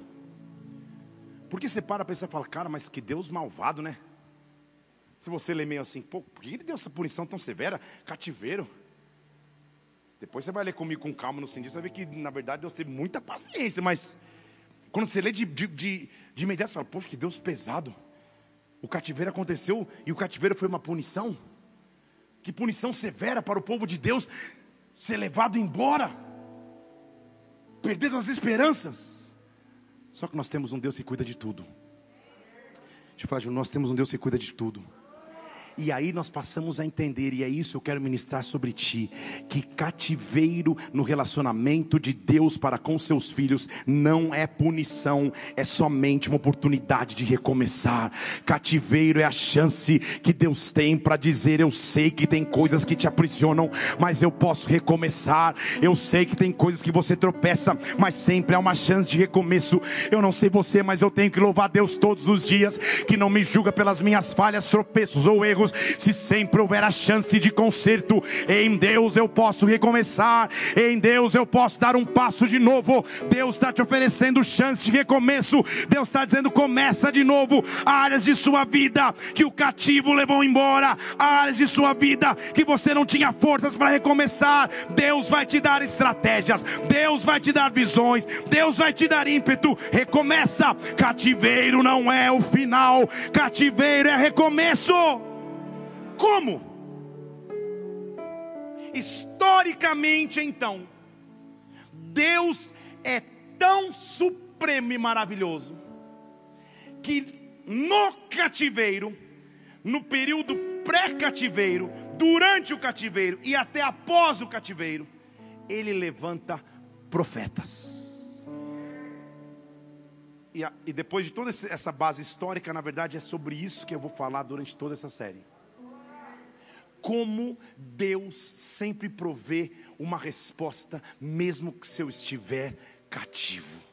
Porque você para para pensar e fala, cara, mas que Deus malvado, né? Se você lê meio assim, pô, por que ele deu essa punição tão severa? Cativeiro. Depois você vai ler comigo com calma no sentido, você vai ver que na verdade Deus teve muita paciência, mas quando você lê de, de, de, de imediato, você fala, poxa, que Deus pesado. O cativeiro aconteceu e o cativeiro foi uma punição. Que punição severa para o povo de Deus ser levado embora, perdendo as esperanças. Só que nós temos um Deus que cuida de tudo. Deixa eu falar, nós temos um Deus que cuida de tudo. E aí nós passamos a entender, e é isso que eu quero ministrar sobre ti, que cativeiro no relacionamento de Deus para com seus filhos não é punição, é somente uma oportunidade de recomeçar. Cativeiro é a chance que Deus tem para dizer: eu sei que tem coisas que te aprisionam, mas eu posso recomeçar. Eu sei que tem coisas que você tropeça, mas sempre há uma chance de recomeço. Eu não sei você, mas eu tenho que louvar Deus todos os dias, que não me julga pelas minhas falhas, tropeços ou erros se sempre houver a chance de conserto, em Deus eu posso recomeçar, em Deus eu posso dar um passo de novo. Deus está te oferecendo chance de recomeço, Deus está dizendo: começa de novo. Áreas de sua vida que o cativo levou embora, áreas de sua vida que você não tinha forças para recomeçar. Deus vai te dar estratégias, Deus vai te dar visões, Deus vai te dar ímpeto. Recomeça. Cativeiro não é o final, cativeiro é recomeço. Como? Historicamente, então, Deus é tão supremo e maravilhoso que no cativeiro, no período pré-cativeiro, durante o cativeiro e até após o cativeiro, ele levanta profetas. E, a, e depois de toda essa base histórica, na verdade, é sobre isso que eu vou falar durante toda essa série. Como Deus sempre provê uma resposta, mesmo que se eu estiver cativo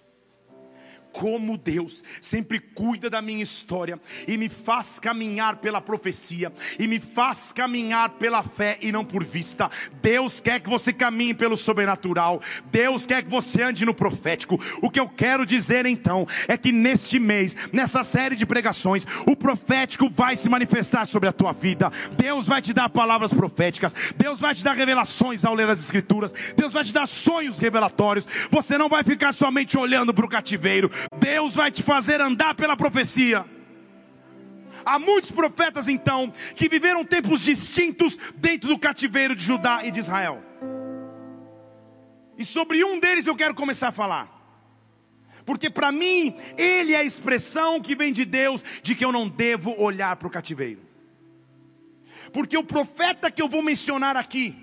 como Deus sempre cuida da minha história e me faz caminhar pela profecia e me faz caminhar pela fé e não por vista. Deus quer que você caminhe pelo sobrenatural. Deus quer que você ande no profético. O que eu quero dizer então é que neste mês, nessa série de pregações, o profético vai se manifestar sobre a tua vida. Deus vai te dar palavras proféticas. Deus vai te dar revelações ao ler as escrituras. Deus vai te dar sonhos revelatórios. Você não vai ficar somente olhando para o cativeiro. Deus vai te fazer andar pela profecia. Há muitos profetas então que viveram tempos distintos dentro do cativeiro de Judá e de Israel. E sobre um deles eu quero começar a falar. Porque para mim, ele é a expressão que vem de Deus de que eu não devo olhar para o cativeiro. Porque o profeta que eu vou mencionar aqui,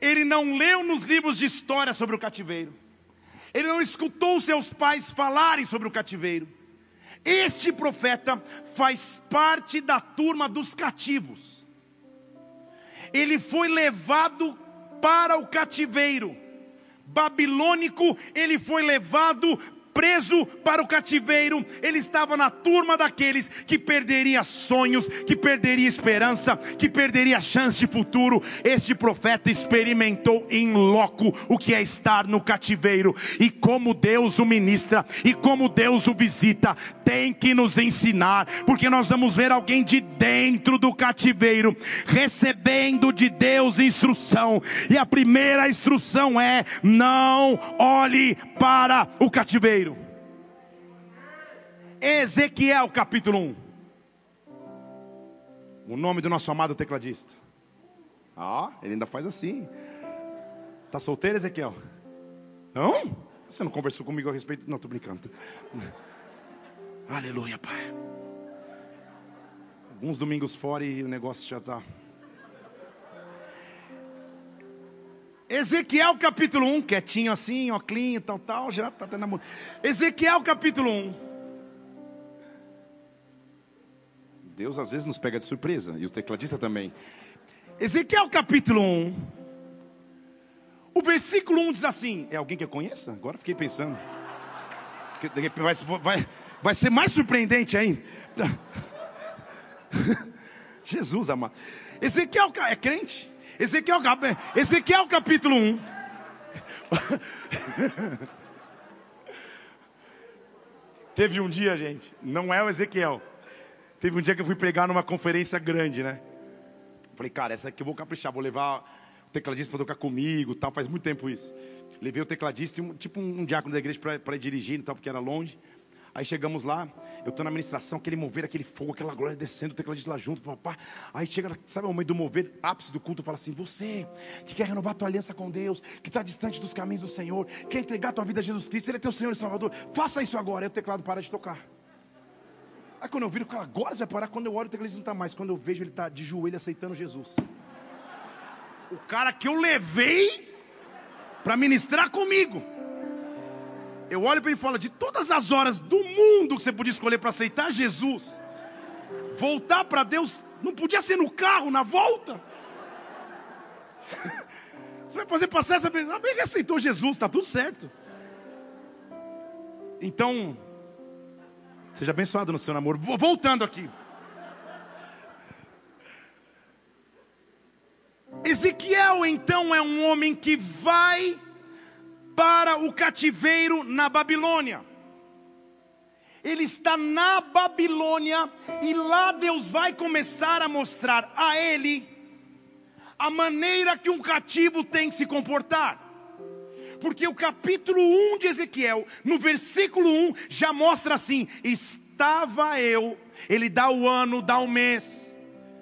ele não leu nos livros de história sobre o cativeiro. Ele não escutou seus pais falarem sobre o cativeiro. Este profeta faz parte da turma dos cativos. Ele foi levado para o cativeiro babilônico, ele foi levado preso para o cativeiro, ele estava na turma daqueles que perderia sonhos, que perderia esperança, que perderia chance de futuro. Este profeta experimentou em loco o que é estar no cativeiro e como Deus o ministra e como Deus o visita, tem que nos ensinar, porque nós vamos ver alguém de dentro do cativeiro recebendo de Deus instrução, e a primeira instrução é: não olhe para o cativeiro. Ezequiel capítulo 1. O nome do nosso amado tecladista. Ah, ele ainda faz assim. Tá solteiro, Ezequiel? Não? Você não conversou comigo a respeito? Não, tô brincando. Aleluia, Pai. Alguns domingos fora e o negócio já está. Ezequiel capítulo 1, quietinho assim, ó, clean, tal, tal, já está tendo amor. Ezequiel capítulo 1. Deus às vezes nos pega de surpresa, e o tecladista também. Ezequiel capítulo 1. O versículo 1 diz assim: É alguém que eu conheça? Agora fiquei pensando. Vai, vai, vai ser mais surpreendente ainda. Jesus amado. Ezequiel é crente? Ezequiel, Ezequiel capítulo 1. Teve um dia, gente, não é o Ezequiel. Teve um dia que eu fui pregar numa conferência grande, né? Falei, cara, essa aqui eu vou caprichar, vou levar o tecladista para tocar comigo, tal. Faz muito tempo isso. Levei o tecladista, e tipo um, um diácono da igreja para ir dirigindo, tal, porque era longe. Aí chegamos lá, eu estou na administração, aquele mover, aquele fogo, aquela glória descendo, o tecladista lá junto, papá. Aí chega, sabe o momento do mover, ápice do culto, fala assim: Você que quer renovar tua aliança com Deus, que está distante dos caminhos do Senhor, quer entregar tua vida a Jesus Cristo, Ele é teu Senhor e Salvador, faça isso agora. Aí o teclado para de tocar. Aí quando eu viro, agora você vai parar. Quando eu olho, o tecladista não está mais. Quando eu vejo, ele está de joelho aceitando Jesus. O cara que eu levei para ministrar comigo. Eu olho para ele e falo: de todas as horas do mundo que você podia escolher para aceitar Jesus, voltar para Deus, não podia ser no carro, na volta. Você vai fazer passar essa pergunta. Ah, bem que aceitou Jesus, está tudo certo. Então, seja abençoado no seu namoro. Voltando aqui. Ezequiel então é um homem que vai para o cativeiro na Babilônia. Ele está na Babilônia e lá Deus vai começar a mostrar a ele a maneira que um cativo tem que se comportar. Porque o capítulo 1 de Ezequiel, no versículo 1, já mostra assim: estava eu, ele dá o ano, dá o mês,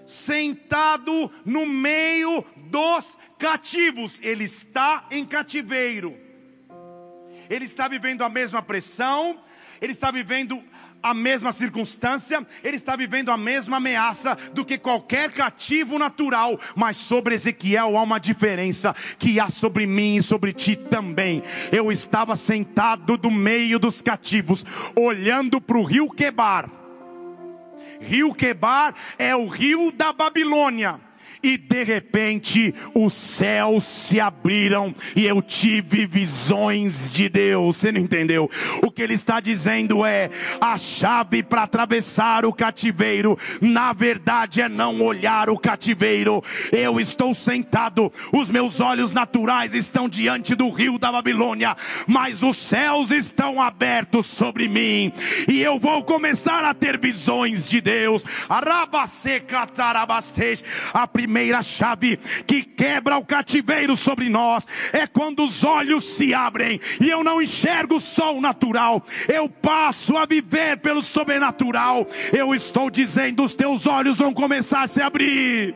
sentado no meio dos cativos, ele está em cativeiro, ele está vivendo a mesma pressão, ele está vivendo a mesma circunstância, ele está vivendo a mesma ameaça do que qualquer cativo natural, mas sobre Ezequiel há uma diferença que há sobre mim e sobre ti também. Eu estava sentado do meio dos cativos, olhando para o rio Quebar. Rio Quebar é o rio da Babilônia e de repente os céus se abriram e eu tive visões de Deus. Você não entendeu? O que ele está dizendo é: a chave para atravessar o cativeiro, na verdade, é não olhar o cativeiro. Eu estou sentado, os meus olhos naturais estão diante do rio da Babilônia, mas os céus estão abertos sobre mim e eu vou começar a ter visões de Deus. A primeira chave que quebra o cativeiro sobre nós é quando os olhos se abrem e eu não enxergo só o natural, eu passo a viver pelo sobrenatural. Eu estou dizendo: os teus olhos vão começar a se abrir.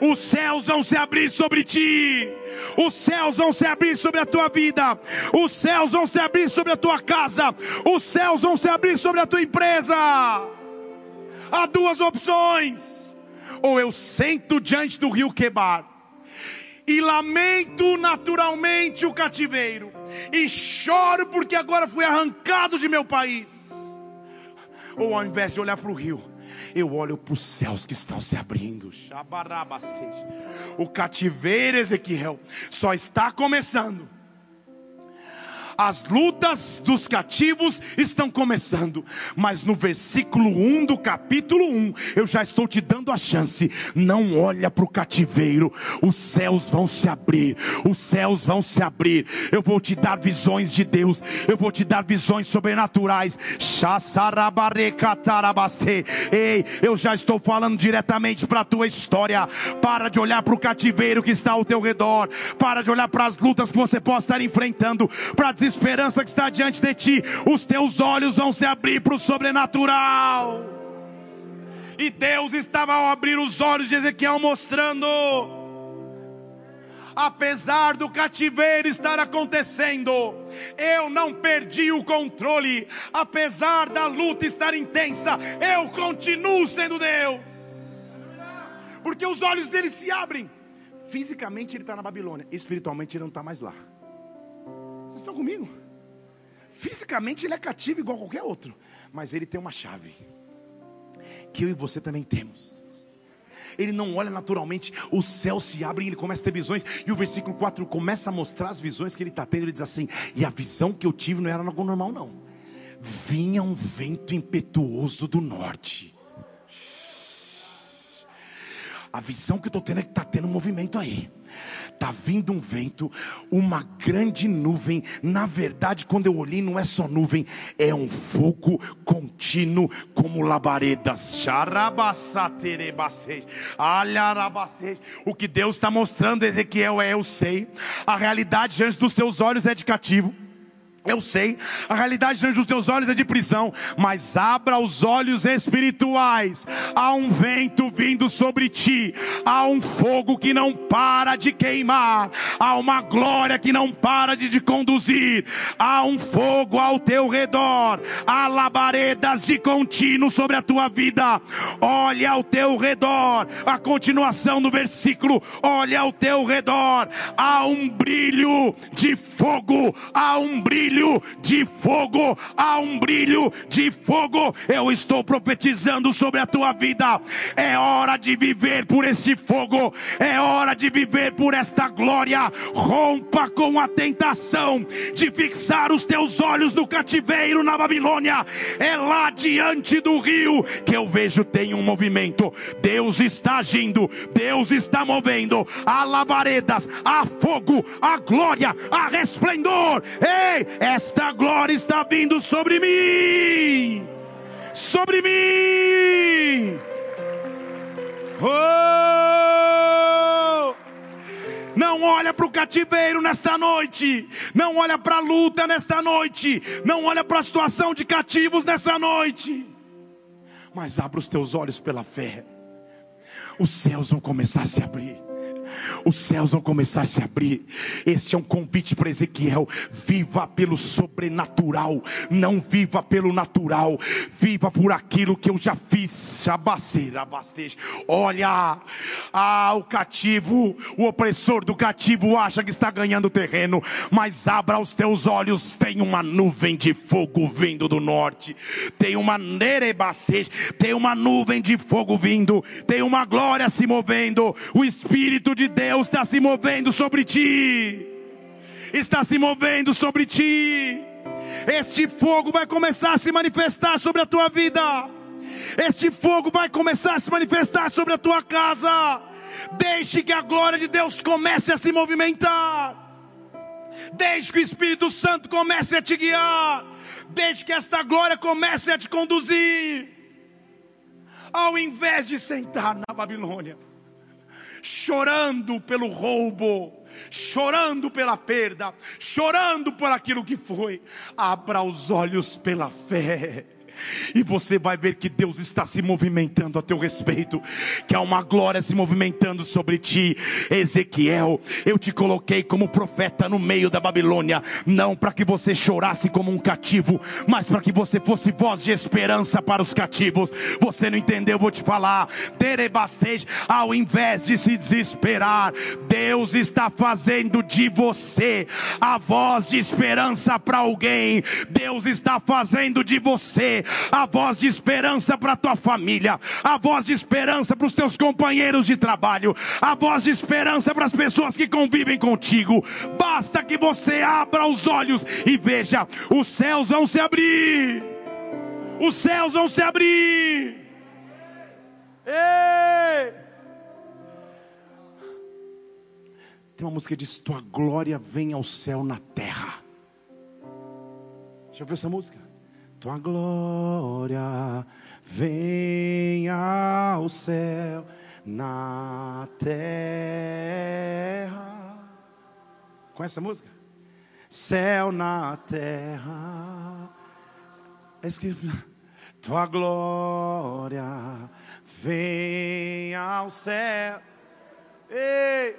Os céus vão se abrir sobre ti. Os céus vão se abrir sobre a tua vida. Os céus vão se abrir sobre a tua casa. Os céus vão se abrir sobre a tua empresa. Há duas opções ou eu sento diante do rio Quebar e lamento naturalmente o cativeiro e choro porque agora fui arrancado de meu país. Ou ao invés de olhar para o rio, eu olho para os céus que estão se abrindo. O cativeiro, Ezequiel, só está começando as lutas dos cativos estão começando, mas no versículo 1 do capítulo 1, eu já estou te dando a chance. Não olha para o cativeiro, os céus vão se abrir, os céus vão se abrir. Eu vou te dar visões de Deus, eu vou te dar visões sobrenaturais. Ei, eu já estou falando diretamente para a tua história. Para de olhar para o cativeiro que está ao teu redor, para de olhar para as lutas que você possa estar enfrentando, para dizer esperança que está diante de ti, os teus olhos vão se abrir para o sobrenatural. E Deus estava ao abrir os olhos de Ezequiel mostrando, apesar do cativeiro estar acontecendo, eu não perdi o controle, apesar da luta estar intensa, eu continuo sendo Deus, porque os olhos dele se abrem. Fisicamente ele está na Babilônia, espiritualmente ele não está mais lá. Vocês estão comigo? Fisicamente ele é cativo igual qualquer outro, mas ele tem uma chave que eu e você também temos. Ele não olha naturalmente, o céu se abre e ele começa a ter visões. E o versículo 4 começa a mostrar as visões que ele está tendo. Ele diz assim: E a visão que eu tive não era algo normal, não. Vinha um vento impetuoso do norte. A visão que eu estou tendo é que está tendo um movimento aí. Está vindo um vento, uma grande nuvem. Na verdade, quando eu olhei, não é só nuvem, é um fogo contínuo como labaredas. O que Deus está mostrando, Ezequiel, é: eu sei, a realidade diante dos teus olhos é de cativo. Eu sei, a realidade diante dos teus olhos é de prisão, mas abra os olhos espirituais. Há um vento vindo sobre ti, há um fogo que não para de queimar, há uma glória que não para de te conduzir, há um fogo ao teu redor, há labaredas de contínuo sobre a tua vida. Olha ao teu redor, a continuação do versículo, olha ao teu redor, há um brilho de fogo, há um brilho brilho de fogo, há um brilho de fogo. Eu estou profetizando sobre a tua vida. É hora de viver por esse fogo, é hora de viver por esta glória. Rompa com a tentação de fixar os teus olhos no cativeiro na Babilônia. É lá diante do rio que eu vejo tem um movimento. Deus está agindo, Deus está movendo. Há labaredas, há fogo, há glória, há resplendor. Ei, esta glória está vindo sobre mim. Sobre mim. Oh! Não olha para o cativeiro nesta noite. Não olha para a luta nesta noite. Não olha para a situação de cativos nesta noite. Mas abra os teus olhos pela fé. Os céus vão começar a se abrir os céus vão começar a se abrir. Este é um convite para Ezequiel: viva pelo sobrenatural, não viva pelo natural, viva por aquilo que eu já fiz. Olha, ah, o cativo, o opressor do cativo acha que está ganhando terreno, mas abra os teus olhos, tem uma nuvem de fogo vindo do norte, tem uma nerebacete, tem uma nuvem de fogo vindo, tem uma glória se movendo, o Espírito de Deus está se movendo sobre ti. Está se movendo sobre ti. Este fogo vai começar a se manifestar sobre a tua vida. Este fogo vai começar a se manifestar sobre a tua casa. Deixe que a glória de Deus comece a se movimentar. Deixe que o Espírito Santo comece a te guiar. Deixe que esta glória comece a te conduzir. Ao invés de sentar na Babilônia chorando pelo roubo, chorando pela perda, chorando por aquilo que foi. Abra os olhos pela fé e você vai ver que Deus está se movimentando a teu respeito, que há uma glória se movimentando sobre ti. Ezequiel, eu te coloquei como profeta no meio da Babilônia, não para que você chorasse como um cativo, mas para que você fosse voz de esperança para os cativos. Você não entendeu? Vou te falar. Terebastej, ao invés de se desesperar, Deus está fazendo de você a voz de esperança para alguém. Deus está fazendo de você a voz de esperança para a tua família, a voz de esperança para os teus companheiros de trabalho, a voz de esperança para as pessoas que convivem contigo. Basta que você abra os olhos e veja: os céus vão se abrir, os céus vão se abrir. Ei! Tem uma música que diz: Tua glória vem ao céu na terra. Já ouviu essa música? Tua glória venha ao céu, na terra. Conhece essa música? Céu na terra. É isso que. Tua glória venha ao céu. Ei!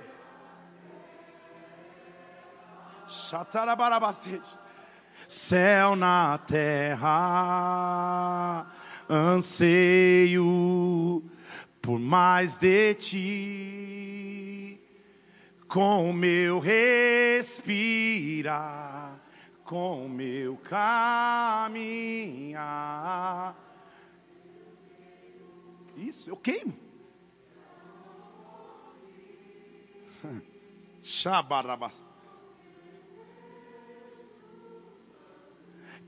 Chatarabarabasteja céu na terra, anseio por mais de ti, com meu respirar, com meu caminhar. Isso, eu queimo. Shabarabas.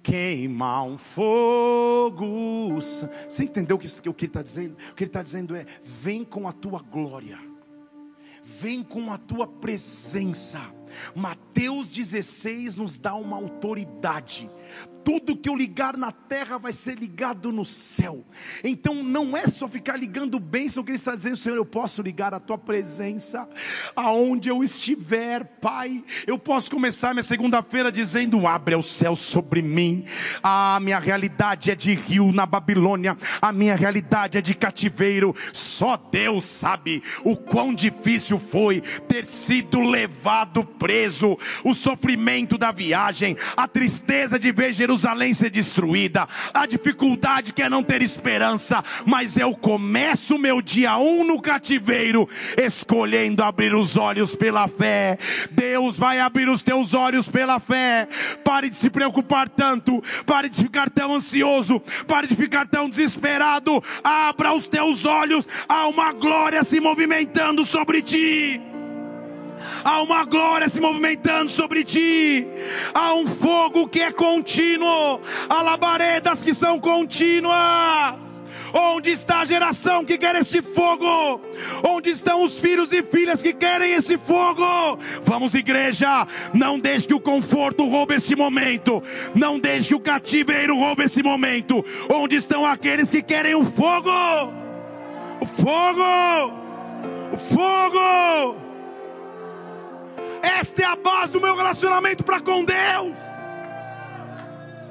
Queima um fogo. Você entendeu o que, o que ele está dizendo? O que ele está dizendo é: vem com a tua glória, vem com a tua presença. Mateus 16 nos dá uma autoridade tudo que eu ligar na terra vai ser ligado no céu. Então não é só ficar ligando bênção que ele está dizendo, Senhor, eu posso ligar a tua presença aonde eu estiver, Pai. Eu posso começar minha segunda-feira dizendo: abre o céu sobre mim. A minha realidade é de rio na Babilônia, a minha realidade é de cativeiro. Só Deus sabe o quão difícil foi ter sido levado preso, o sofrimento da viagem, a tristeza de ver Jerusalém ser destruída, a dificuldade que é não ter esperança, mas eu começo meu dia um no cativeiro, escolhendo abrir os olhos pela fé. Deus vai abrir os teus olhos pela fé. Pare de se preocupar tanto, pare de ficar tão ansioso, pare de ficar tão desesperado. Abra os teus olhos, há uma glória se movimentando sobre ti. Há uma glória se movimentando sobre ti. Há um fogo que é contínuo. Há labaredas que são contínuas. Onde está a geração que quer esse fogo? Onde estão os filhos e filhas que querem esse fogo? Vamos, igreja, não deixe que o conforto roube esse momento. Não deixe que o cativeiro roube esse momento. Onde estão aqueles que querem o fogo? O fogo! O fogo! Esta é a base do meu relacionamento para com Deus.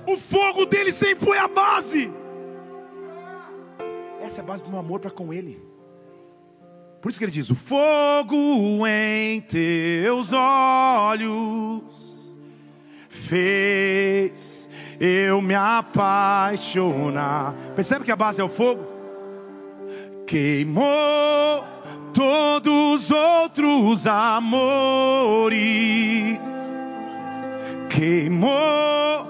O fogo dele sempre foi a base. Essa é a base do meu amor para com Ele. Por isso que ele diz: O fogo em teus olhos fez eu me apaixonar. Percebe que a base é o fogo? Queimou todos os outros amores, queimou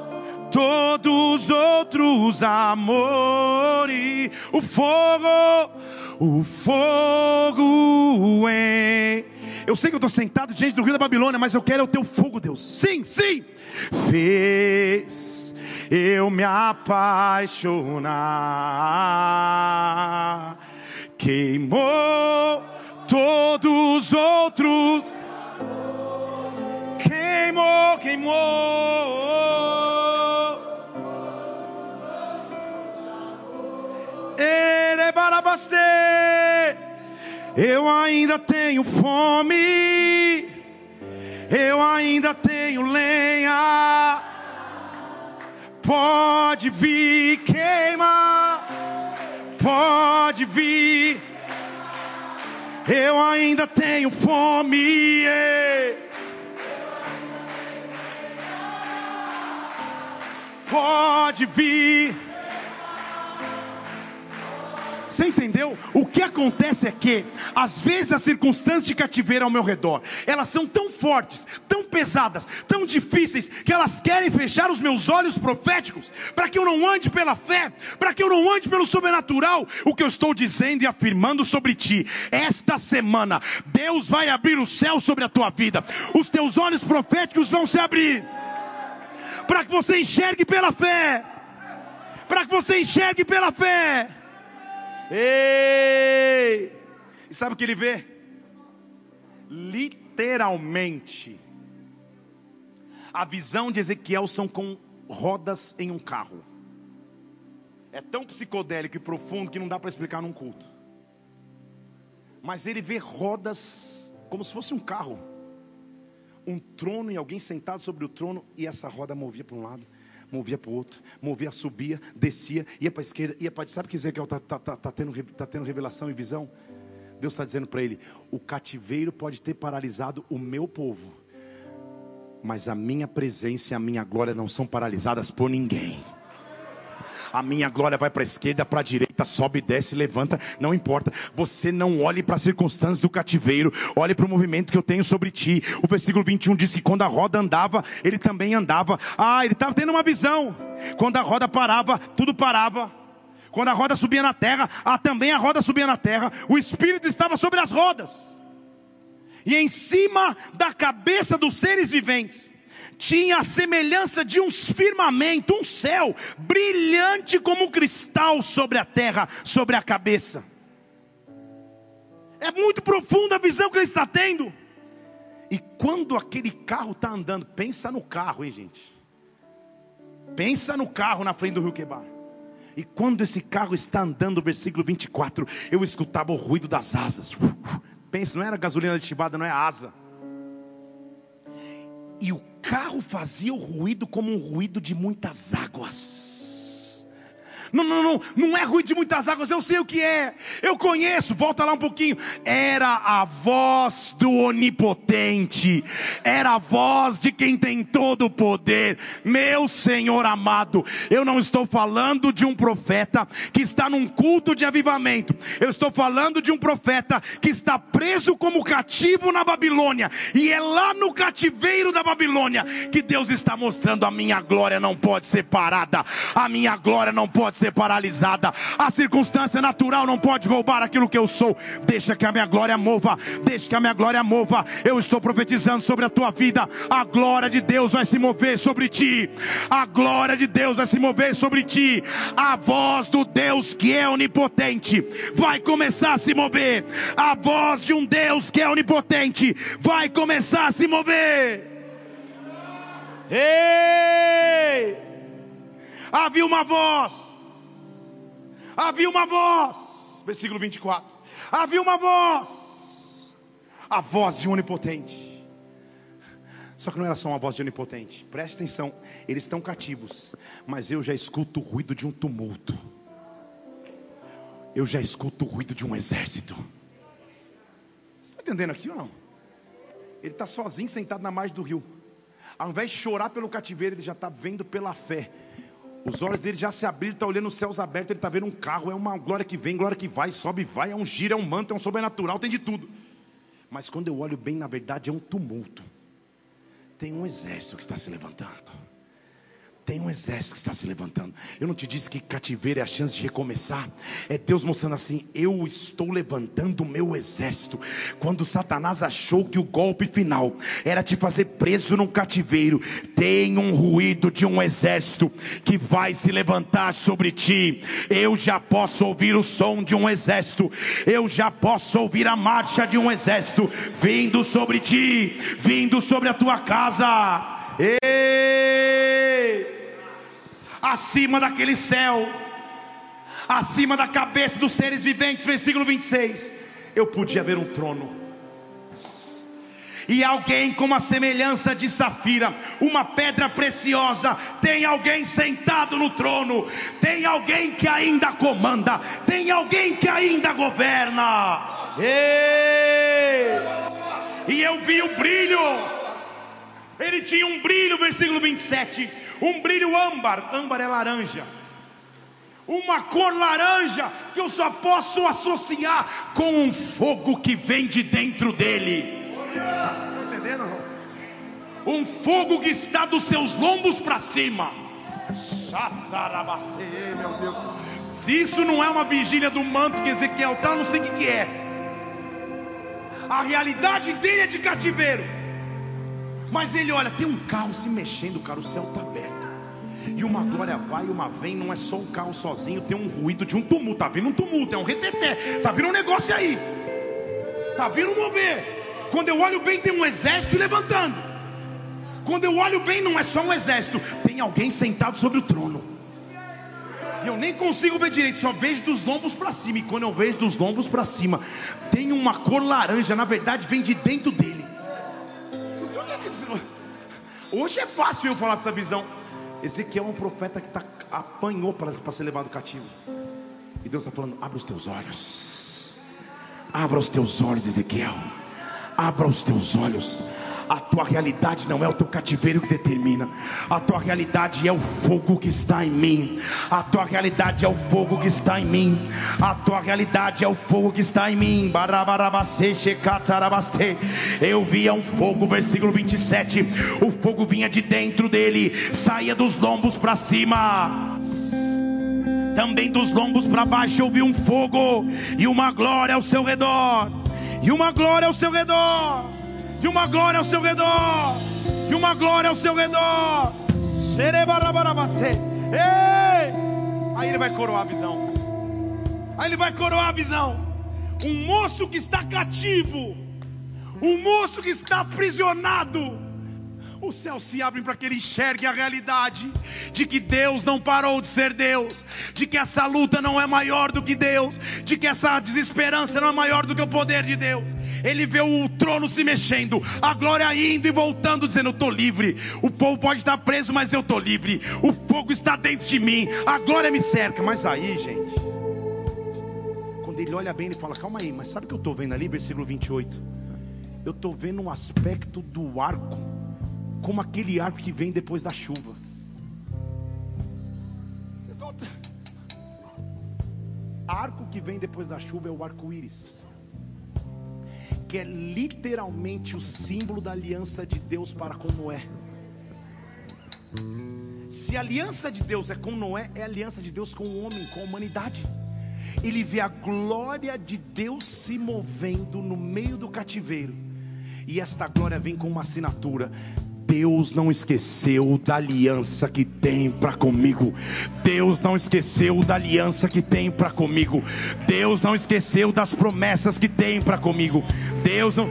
todos os outros amores, o fogo, o fogo em. Eu sei que eu estou sentado diante do rio da Babilônia, mas eu quero o teu fogo, Deus. Sim, sim. Fez eu me apaixonar, queimou todos os outros. Queimou, queimou. Eu ainda tenho fome, eu ainda tenho lenha. Pode vir queimar, pode vir. Eu ainda tenho fome. Pode vir. Você entendeu? O que acontece é que, às vezes, as circunstâncias de cativeiro ao meu redor, elas são tão fortes, tão pesadas, tão difíceis, que elas querem fechar os meus olhos proféticos, para que eu não ande pela fé, para que eu não ande pelo sobrenatural. O que eu estou dizendo e afirmando sobre ti, esta semana, Deus vai abrir o céu sobre a tua vida, os teus olhos proféticos vão se abrir, para que você enxergue pela fé, para que você enxergue pela fé. Ei! E sabe o que ele vê? Literalmente, a visão de Ezequiel são com rodas em um carro. É tão psicodélico e profundo que não dá para explicar num culto. Mas ele vê rodas como se fosse um carro. Um trono e alguém sentado sobre o trono e essa roda movia para um lado movia para o outro, movia, subia, descia, ia para a esquerda, ia para. Sabe que Ezequiel está tá, tá, tá, tendo, tá tendo revelação e visão? Deus está dizendo para ele: o cativeiro pode ter paralisado o meu povo, mas a minha presença e a minha glória não são paralisadas por ninguém a minha glória vai para a esquerda, para a direita, sobe, desce, levanta, não importa. Você não olhe para as circunstâncias do cativeiro, olhe para o movimento que eu tenho sobre ti. O versículo 21 diz que quando a roda andava, ele também andava. Ah, ele estava tendo uma visão. Quando a roda parava, tudo parava. Quando a roda subia na terra, ah, também a roda subia na terra. O Espírito estava sobre as rodas. E em cima da cabeça dos seres viventes tinha a semelhança de um firmamento, um céu, brilhante como um cristal sobre a terra, sobre a cabeça. É muito profunda a visão que ele está tendo. E quando aquele carro está andando, pensa no carro, hein, gente? Pensa no carro na frente do rio Quebar. E quando esse carro está andando, versículo 24, eu escutava o ruído das asas. Pensa, não era gasolina ativada, não é asa. E o carro fazia o ruído como um ruído de muitas águas. Não, não, não, não é ruído de muitas águas, eu sei o que é. Eu conheço, volta lá um pouquinho. Era a voz do onipotente. Era a voz de quem tem todo o poder. Meu Senhor amado, eu não estou falando de um profeta que está num culto de avivamento. Eu estou falando de um profeta que está preso como cativo na Babilônia. E é lá no cativeiro da Babilônia que Deus está mostrando a minha glória não pode ser parada. A minha glória não pode ser paralisada. A circunstância natural não pode roubar aquilo que eu sou. Deixa que a minha glória mova. Deixa que a minha glória mova. Eu estou profetizando sobre a tua vida. A glória de Deus vai se mover sobre ti. A glória de Deus vai se mover sobre ti. A voz do Deus que é onipotente vai começar a se mover. A voz de um Deus que é onipotente vai começar a se mover. Ei! Havia uma voz. Havia uma voz. Versículo 24. Havia uma voz. A voz de onipotente. Só que não era só uma voz de onipotente. Preste atenção. Eles estão cativos. Mas eu já escuto o ruído de um tumulto. Eu já escuto o ruído de um exército. Você está entendendo aqui ou não? Ele está sozinho sentado na margem do rio. Ao invés de chorar pelo cativeiro, ele já está vendo pela fé. Os olhos dele já se abriram, está olhando os céus abertos, ele está vendo um carro, é uma glória que vem, glória que vai, sobe e vai, é um giro, é um manto, é um sobrenatural, tem de tudo. Mas quando eu olho bem, na verdade é um tumulto. Tem um exército que está se levantando. Tem um exército que está se levantando. Eu não te disse que cativeiro é a chance de recomeçar. É Deus mostrando assim: eu estou levantando o meu exército. Quando Satanás achou que o golpe final era te fazer preso num cativeiro, tem um ruído de um exército que vai se levantar sobre ti. Eu já posso ouvir o som de um exército. Eu já posso ouvir a marcha de um exército vindo sobre ti, vindo sobre a tua casa. Ei! Acima daquele céu, acima da cabeça dos seres viventes, versículo 26. Eu podia ver um trono. E alguém com uma semelhança de safira, uma pedra preciosa, tem alguém sentado no trono, tem alguém que ainda comanda, tem alguém que ainda governa. Ei! E eu vi o brilho, ele tinha um brilho, versículo 27 um brilho âmbar, âmbar é laranja, uma cor laranja que eu só posso associar com um fogo que vem de dentro dele. Um fogo que está dos seus lombos para cima. Meu Deus. Se isso não é uma vigília do manto que Ezequiel está, não sei o que, que é. A realidade dele é de cativeiro. Mas ele olha, tem um carro se mexendo, cara, o céu está aberto. E uma glória vai uma vem, não é só um carro sozinho, tem um ruído de um tumulto. Está vindo um tumulto, é um reteté, está vindo um negócio aí. Está vindo mover. Quando eu olho bem, tem um exército levantando. Quando eu olho bem, não é só um exército, tem alguém sentado sobre o trono. E eu nem consigo ver direito, só vejo dos lombos para cima. E quando eu vejo dos lombos para cima, tem uma cor laranja, na verdade vem de dentro dele. Hoje é fácil eu falar dessa visão. Ezequiel é um profeta que tá, apanhou para ser levado cativo. E Deus está falando: abra os teus olhos. Abra os teus olhos, Ezequiel. Abra os teus olhos. A tua realidade não é o teu cativeiro que determina. A tua realidade é o fogo que está em mim. A tua realidade é o fogo que está em mim. A tua realidade é o fogo que está em mim. Eu via um fogo, versículo 27. O fogo vinha de dentro dele, saía dos lombos para cima. Também dos lombos para baixo eu vi um fogo e uma glória ao seu redor. E uma glória ao seu redor e uma glória ao seu redor, e uma glória ao seu redor. Ei! Aí ele vai coroar a visão. Aí ele vai coroar a visão. Um moço que está cativo, um moço que está aprisionado os céus se abrem para que ele enxergue a realidade de que Deus não parou de ser Deus, de que essa luta não é maior do que Deus, de que essa desesperança não é maior do que o poder de Deus. Ele vê o trono se mexendo, a glória indo e voltando, dizendo: Eu estou livre. O povo pode estar preso, mas eu estou livre. O fogo está dentro de mim, a glória me cerca. Mas aí, gente, quando ele olha bem, ele fala: Calma aí, mas sabe o que eu estou vendo ali, versículo 28? Eu estou vendo um aspecto do arco, como aquele arco que vem depois da chuva. Vocês estão. Arco que vem depois da chuva é o arco-íris que é literalmente o símbolo da aliança de Deus para com Noé. Se a aliança de Deus é com Noé, é a aliança de Deus com o homem, com a humanidade. Ele vê a glória de Deus se movendo no meio do cativeiro, e esta glória vem com uma assinatura: Deus não esqueceu da aliança que tem para comigo. Deus não esqueceu da aliança que tem para comigo. Deus não esqueceu das promessas que tem para comigo. Deus não